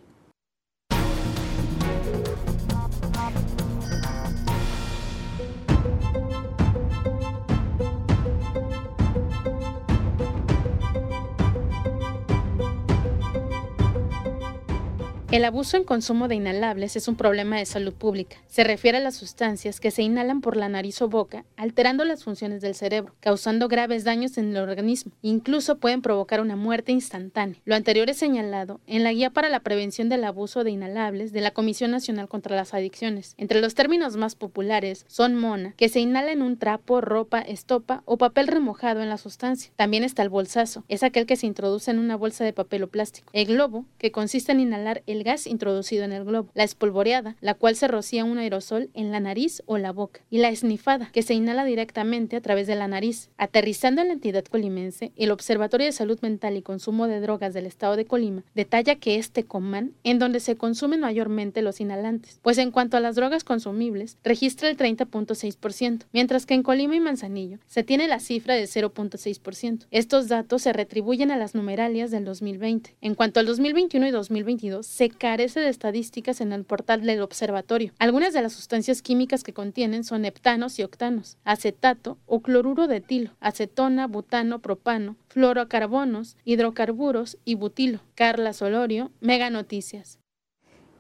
S21: El abuso en consumo de inhalables es un problema de salud pública. Se refiere a las sustancias que se inhalan por la nariz o boca, alterando las funciones del cerebro, causando graves daños en el organismo. Incluso pueden provocar una muerte instantánea. Lo anterior es señalado en la Guía para la Prevención del Abuso de Inhalables de la Comisión Nacional contra las Adicciones. Entre los términos más populares son mona, que se inhala en un trapo, ropa, estopa o papel remojado en la sustancia. También está el bolsazo, es aquel que se introduce en una bolsa de papel o plástico. El globo, que consiste en inhalar el gas introducido en el globo, la espolvoreada, la cual se rocía un aerosol en la nariz o la boca, y la esnifada, que se inhala directamente a través de la nariz. Aterrizando en la entidad colimense, el Observatorio de Salud Mental y Consumo de Drogas del Estado de Colima detalla que es Tecomán en donde se consumen mayormente los inhalantes, pues en cuanto a las drogas consumibles, registra el 30.6%, mientras que en Colima y Manzanillo se tiene la cifra de 0.6%. Estos datos se retribuyen a las numeralias del 2020. En cuanto al 2021 y 2022, se carece de estadísticas en el portal del observatorio. Algunas de las sustancias químicas que contienen son heptanos y octanos, acetato o cloruro de etilo, acetona, butano, propano, fluorocarbonos, hidrocarburos y butilo. Carla Solorio, Mega Noticias.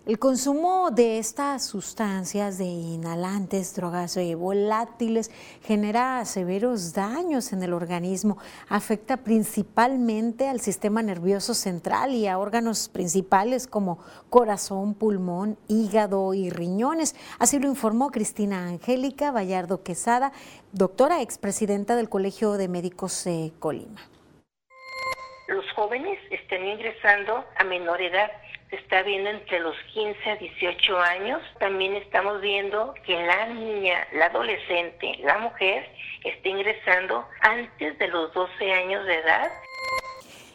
S3: El consumo de estas sustancias de inhalantes, drogas volátiles genera severos daños en el organismo, afecta principalmente al sistema nervioso central y a órganos principales como corazón, pulmón, hígado y riñones. Así lo informó Cristina Angélica Vallardo Quesada, doctora expresidenta del Colegio de Médicos de Colima.
S28: Los jóvenes están ingresando a menor edad está viendo entre los 15 a 18 años. También estamos viendo que la niña, la adolescente, la mujer está ingresando antes de los 12 años de edad.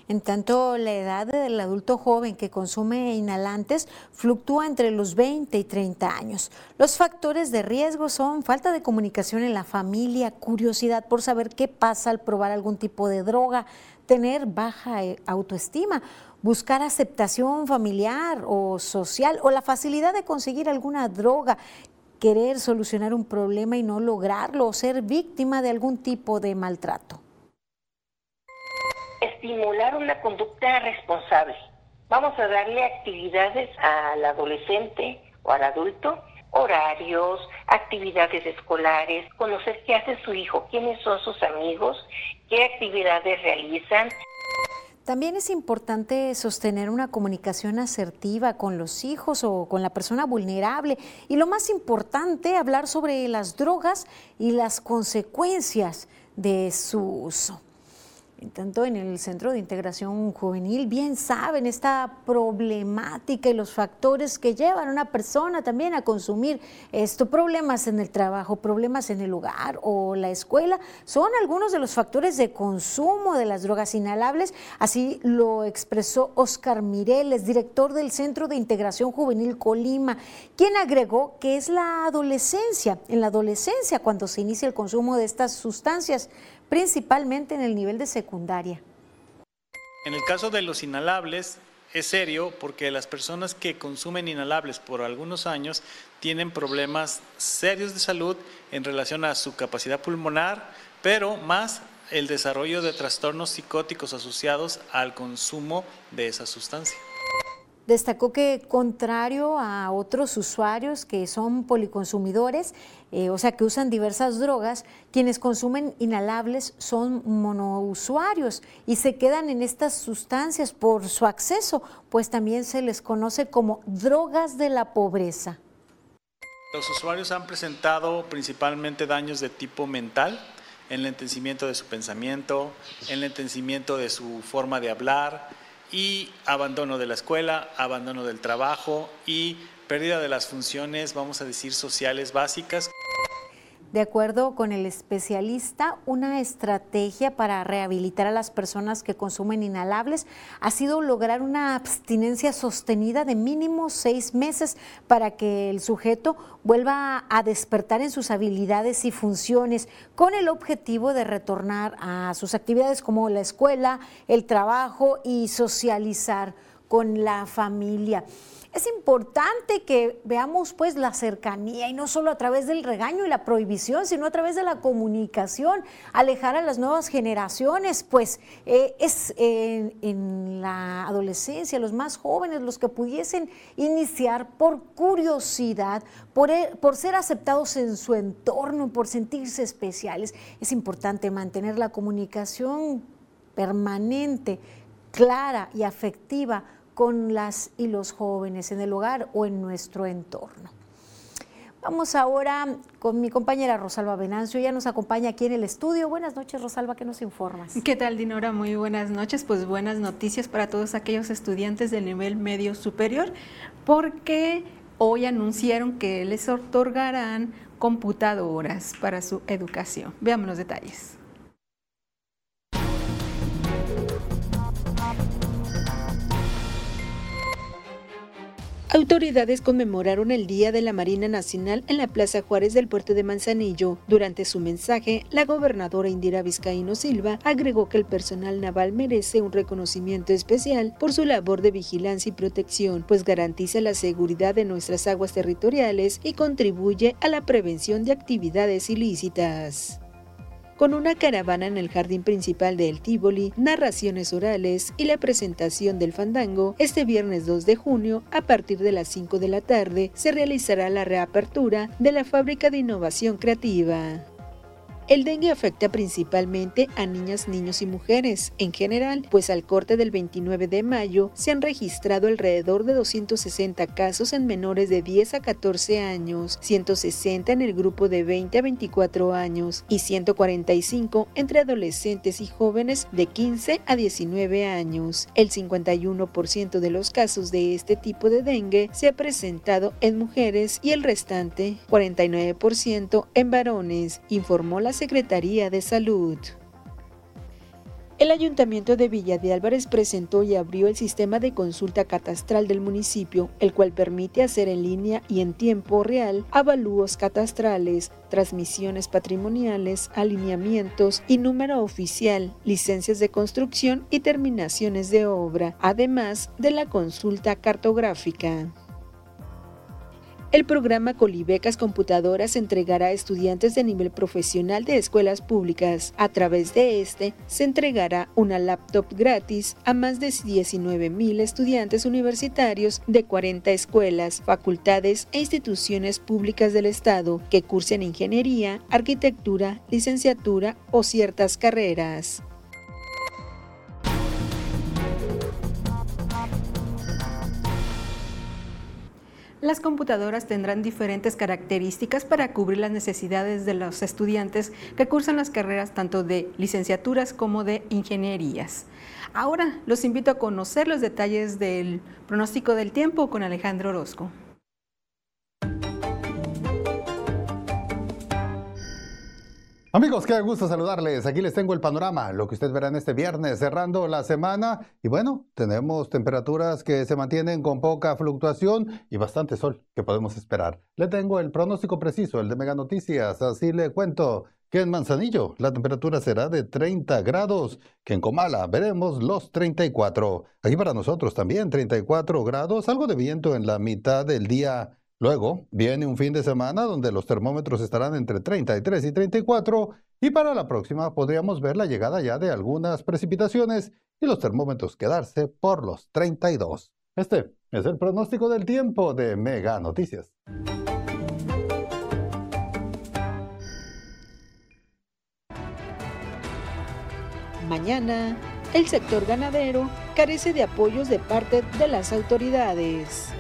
S3: En tanto, la edad del adulto joven que consume inhalantes fluctúa entre los 20 y 30 años. Los factores de riesgo son falta de comunicación en la familia, curiosidad por saber qué pasa al probar algún tipo de droga, tener baja eh, autoestima, buscar aceptación familiar o social o la facilidad de conseguir alguna droga, querer solucionar un problema y no lograrlo o ser víctima de algún tipo de maltrato.
S28: Estimular una conducta responsable. Vamos a darle actividades al adolescente o al adulto horarios, actividades escolares, conocer qué hace su hijo, quiénes son sus amigos, qué actividades realizan.
S3: También es importante sostener una comunicación asertiva con los hijos o con la persona vulnerable y lo más importante, hablar sobre las drogas y las consecuencias de su uso. Tanto, en el Centro de Integración Juvenil bien saben esta problemática y los factores que llevan a una persona también a consumir esto, problemas en el trabajo, problemas en el hogar o la escuela, son algunos de los factores de consumo de las drogas inhalables. Así lo expresó Oscar Mireles, director del Centro de Integración Juvenil Colima, quien agregó que es la adolescencia, en la adolescencia cuando se inicia el consumo de estas sustancias principalmente en el nivel de secundaria.
S29: En el caso de los inhalables, es serio porque las personas que consumen inhalables por algunos años tienen problemas serios de salud en relación a su capacidad pulmonar, pero más el desarrollo de trastornos psicóticos asociados al consumo de esa sustancia.
S3: Destacó que contrario a otros usuarios que son policonsumidores, eh, o sea, que usan diversas drogas, quienes consumen inhalables son monousuarios y se quedan en estas sustancias por su acceso, pues también se les conoce como drogas de la pobreza.
S29: Los usuarios han presentado principalmente daños de tipo mental, en el entenimiento de su pensamiento, en el entenimiento de su forma de hablar, y abandono de la escuela, abandono del trabajo y pérdida de las funciones, vamos a decir, sociales básicas.
S3: De acuerdo con el especialista, una estrategia para rehabilitar a las personas que consumen inhalables ha sido lograr una abstinencia sostenida de mínimo seis meses para que el sujeto vuelva a despertar en sus habilidades y funciones con el objetivo de retornar a sus actividades como la escuela, el trabajo y socializar con la familia. Es importante que veamos pues la cercanía y no solo a través del regaño y la prohibición, sino a través de la comunicación, alejar a las nuevas generaciones, pues eh, es en la adolescencia los más jóvenes los que pudiesen iniciar por curiosidad, por, e, por ser aceptados en su entorno, por sentirse especiales. Es importante mantener la comunicación permanente, clara y afectiva con las y los jóvenes en el hogar o en nuestro entorno. Vamos ahora con mi compañera Rosalba Venancio. Ella nos acompaña aquí en el estudio. Buenas noches, Rosalba, ¿qué nos informas?
S30: ¿Qué tal, Dinora? Muy buenas noches. Pues buenas noticias para todos aquellos estudiantes del nivel medio superior, porque hoy anunciaron que les otorgarán computadoras para su educación. Veamos los detalles.
S1: Autoridades conmemoraron el Día de la Marina Nacional en la Plaza Juárez del puerto de Manzanillo. Durante su mensaje, la gobernadora Indira Vizcaíno Silva agregó que el personal naval merece un reconocimiento especial por su labor de vigilancia y protección, pues garantiza la seguridad de nuestras aguas territoriales y contribuye a la prevención de actividades ilícitas con una caravana en el jardín principal de El Tívoli, narraciones orales y la presentación del fandango, este viernes 2 de junio, a partir de las 5 de la tarde, se realizará la reapertura de la fábrica de innovación creativa. El dengue afecta principalmente a niñas, niños y mujeres en general, pues al corte del 29 de mayo se han registrado alrededor de 260 casos en menores de 10 a 14 años, 160 en el grupo de 20 a 24 años y 145 entre adolescentes y jóvenes de 15 a 19 años. El 51% de los casos de este tipo de dengue se ha presentado en mujeres y el restante, 49%, en varones, informó la Secretaría de Salud. El Ayuntamiento de Villa de Álvarez presentó y abrió el sistema de consulta catastral del municipio, el cual permite hacer en línea y en tiempo real avalúos catastrales, transmisiones patrimoniales, alineamientos y número oficial, licencias de construcción y terminaciones de obra, además de la consulta cartográfica. El programa Colibecas Computadoras entregará a estudiantes de nivel profesional de escuelas públicas. A través de este, se entregará una laptop gratis a más de 19 mil estudiantes universitarios de 40 escuelas, facultades e instituciones públicas del Estado que cursen ingeniería, arquitectura, licenciatura o ciertas carreras.
S30: Las computadoras tendrán diferentes características para cubrir las necesidades de los estudiantes que cursan las carreras tanto de licenciaturas como de ingenierías. Ahora los invito a conocer los detalles del pronóstico del tiempo con Alejandro Orozco.
S31: Amigos, qué gusto saludarles. Aquí les tengo el panorama, lo que ustedes verán este viernes, cerrando la semana. Y bueno, tenemos temperaturas que se mantienen con poca fluctuación y bastante sol que podemos esperar. Le tengo el pronóstico preciso, el de Mega Noticias. Así le cuento que en Manzanillo la temperatura será de 30 grados, que en Comala veremos los 34. Aquí para nosotros también 34 grados, algo de viento en la mitad del día Luego viene un fin de semana donde los termómetros estarán entre 33 y 34 y para la próxima podríamos ver la llegada ya de algunas precipitaciones y los termómetros quedarse por los 32. Este es el pronóstico del tiempo de Mega Noticias.
S1: Mañana, el sector ganadero carece de apoyos de parte de las autoridades.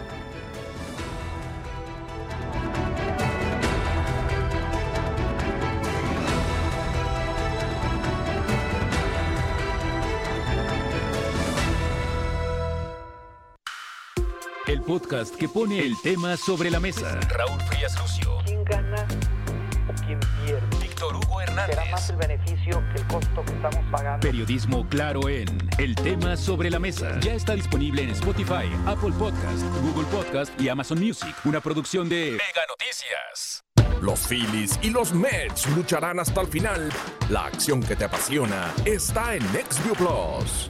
S32: Podcast que pone el tema sobre la mesa. Raúl Frías Lucio.
S33: ¿Quién gana o quién pierde?
S32: Víctor Hugo Hernández.
S33: Será más el beneficio que el costo que estamos pagando.
S32: Periodismo claro en El tema sobre la mesa. Ya está disponible en Spotify, Apple Podcast, Google Podcast y Amazon Music. Una producción de Mega Noticias.
S13: Los Phillies y los Mets lucharán hasta el final. La acción que te apasiona está en NextView Plus.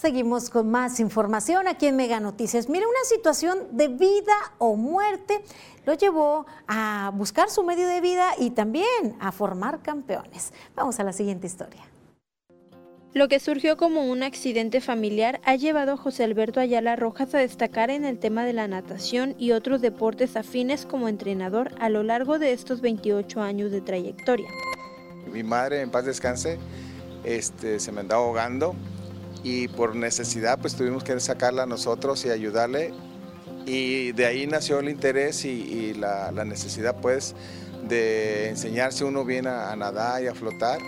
S3: Seguimos con más información aquí en Mega Noticias. Mire, una situación de vida o muerte lo llevó a buscar su medio de vida y también a formar campeones. Vamos a la siguiente historia.
S34: Lo que surgió como un accidente familiar ha llevado a José Alberto Ayala Rojas a destacar en el tema de la natación y otros deportes afines como entrenador a lo largo de estos 28 años de trayectoria.
S35: Mi madre, en paz descanse, este, se me andaba ahogando y por necesidad pues tuvimos que sacarla nosotros y ayudarle y de ahí nació el interés y, la, necesidad pues de enseñarse uno bien a, a nadar y a flotar.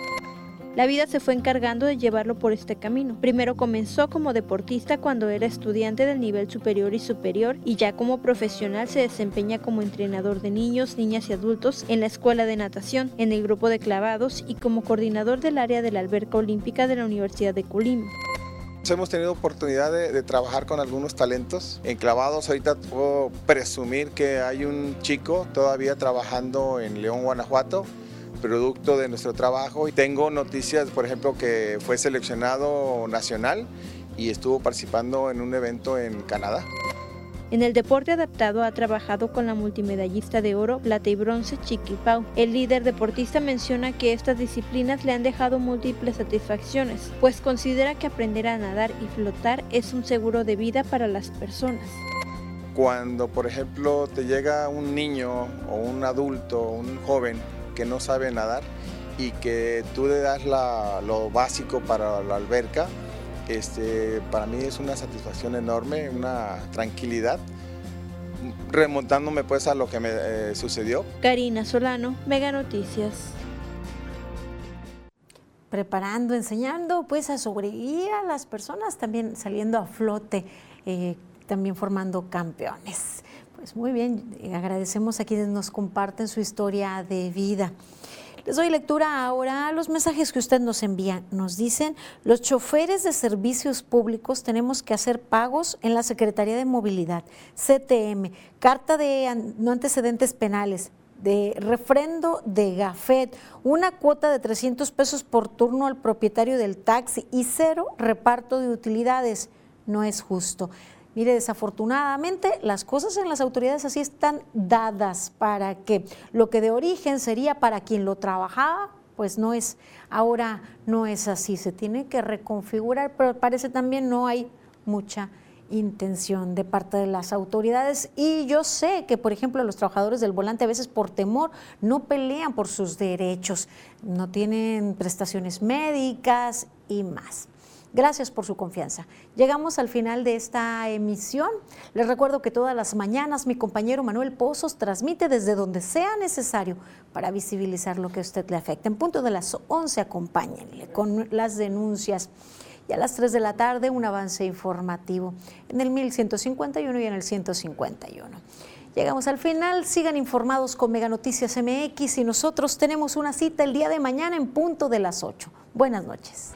S34: La vida se fue encargando de llevarlo por este camino. Primero comenzó como deportista cuando era estudiante del nivel superior y superior y ya como profesional se desempeña como entrenador de niños, niñas y adultos en la escuela de natación, en el grupo de clavados y como coordinador del área de la alberca olímpica de la Universidad de Colima.
S35: Hemos tenido oportunidad de, trabajar con algunos talentos enclavados. Ahorita puedo presumir que hay un chico todavía trabajando en León, Guanajuato, producto de nuestro trabajo. Tengo noticias, por ejemplo, que fue seleccionado nacional y estuvo participando en un evento en Canadá.
S34: En el deporte adaptado ha trabajado con la multimedallista de oro, plata y bronce Chiqui Pau. El líder deportista menciona que estas disciplinas le han dejado múltiples satisfacciones, pues considera que aprender a nadar y flotar es un seguro de vida para las personas.
S35: Cuando, por ejemplo, te llega un niño o un adulto un joven que no sabe nadar y que tú le das lo básico para la alberca, este, para mí es una satisfacción enorme, una tranquilidad, remontándome pues a lo que me eh, sucedió.
S34: Karina Solano, Mega Noticias.
S3: Preparando, enseñando pues a sobrevivir a las personas, también saliendo a flote, eh, también formando campeones. Pues muy bien, agradecemos a quienes nos comparten su historia de vida. Les doy lectura ahora a los mensajes que usted nos envía. Nos dicen, los choferes de servicios públicos tenemos que hacer pagos en la Secretaría de Movilidad, CTM, carta de no antecedentes penales, de refrendo de Gafet, una cuota de 300 pesos por turno al propietario del taxi y cero reparto de utilidades. No es justo. Mire, desafortunadamente las cosas en las autoridades así están dadas para que lo que de origen sería para quien lo trabajaba, pues no es, ahora no es así, se tiene que reconfigurar, pero parece también no hay mucha intención de parte de las autoridades. Y yo sé que, por ejemplo, los trabajadores del volante a veces por temor no pelean por sus derechos, no tienen prestaciones médicas y más. Gracias por su confianza. Llegamos al final de esta emisión. Les recuerdo que todas las mañanas mi compañero Manuel Pozos transmite desde donde sea necesario para visibilizar lo que a usted le afecta. En punto de las 11 acompáñenle con las denuncias y a las 3 de la tarde un avance informativo en el 1151 y en el 151. Llegamos al final, sigan informados con Mega Noticias MX y nosotros tenemos una cita el día de mañana en punto de las 8. Buenas noches.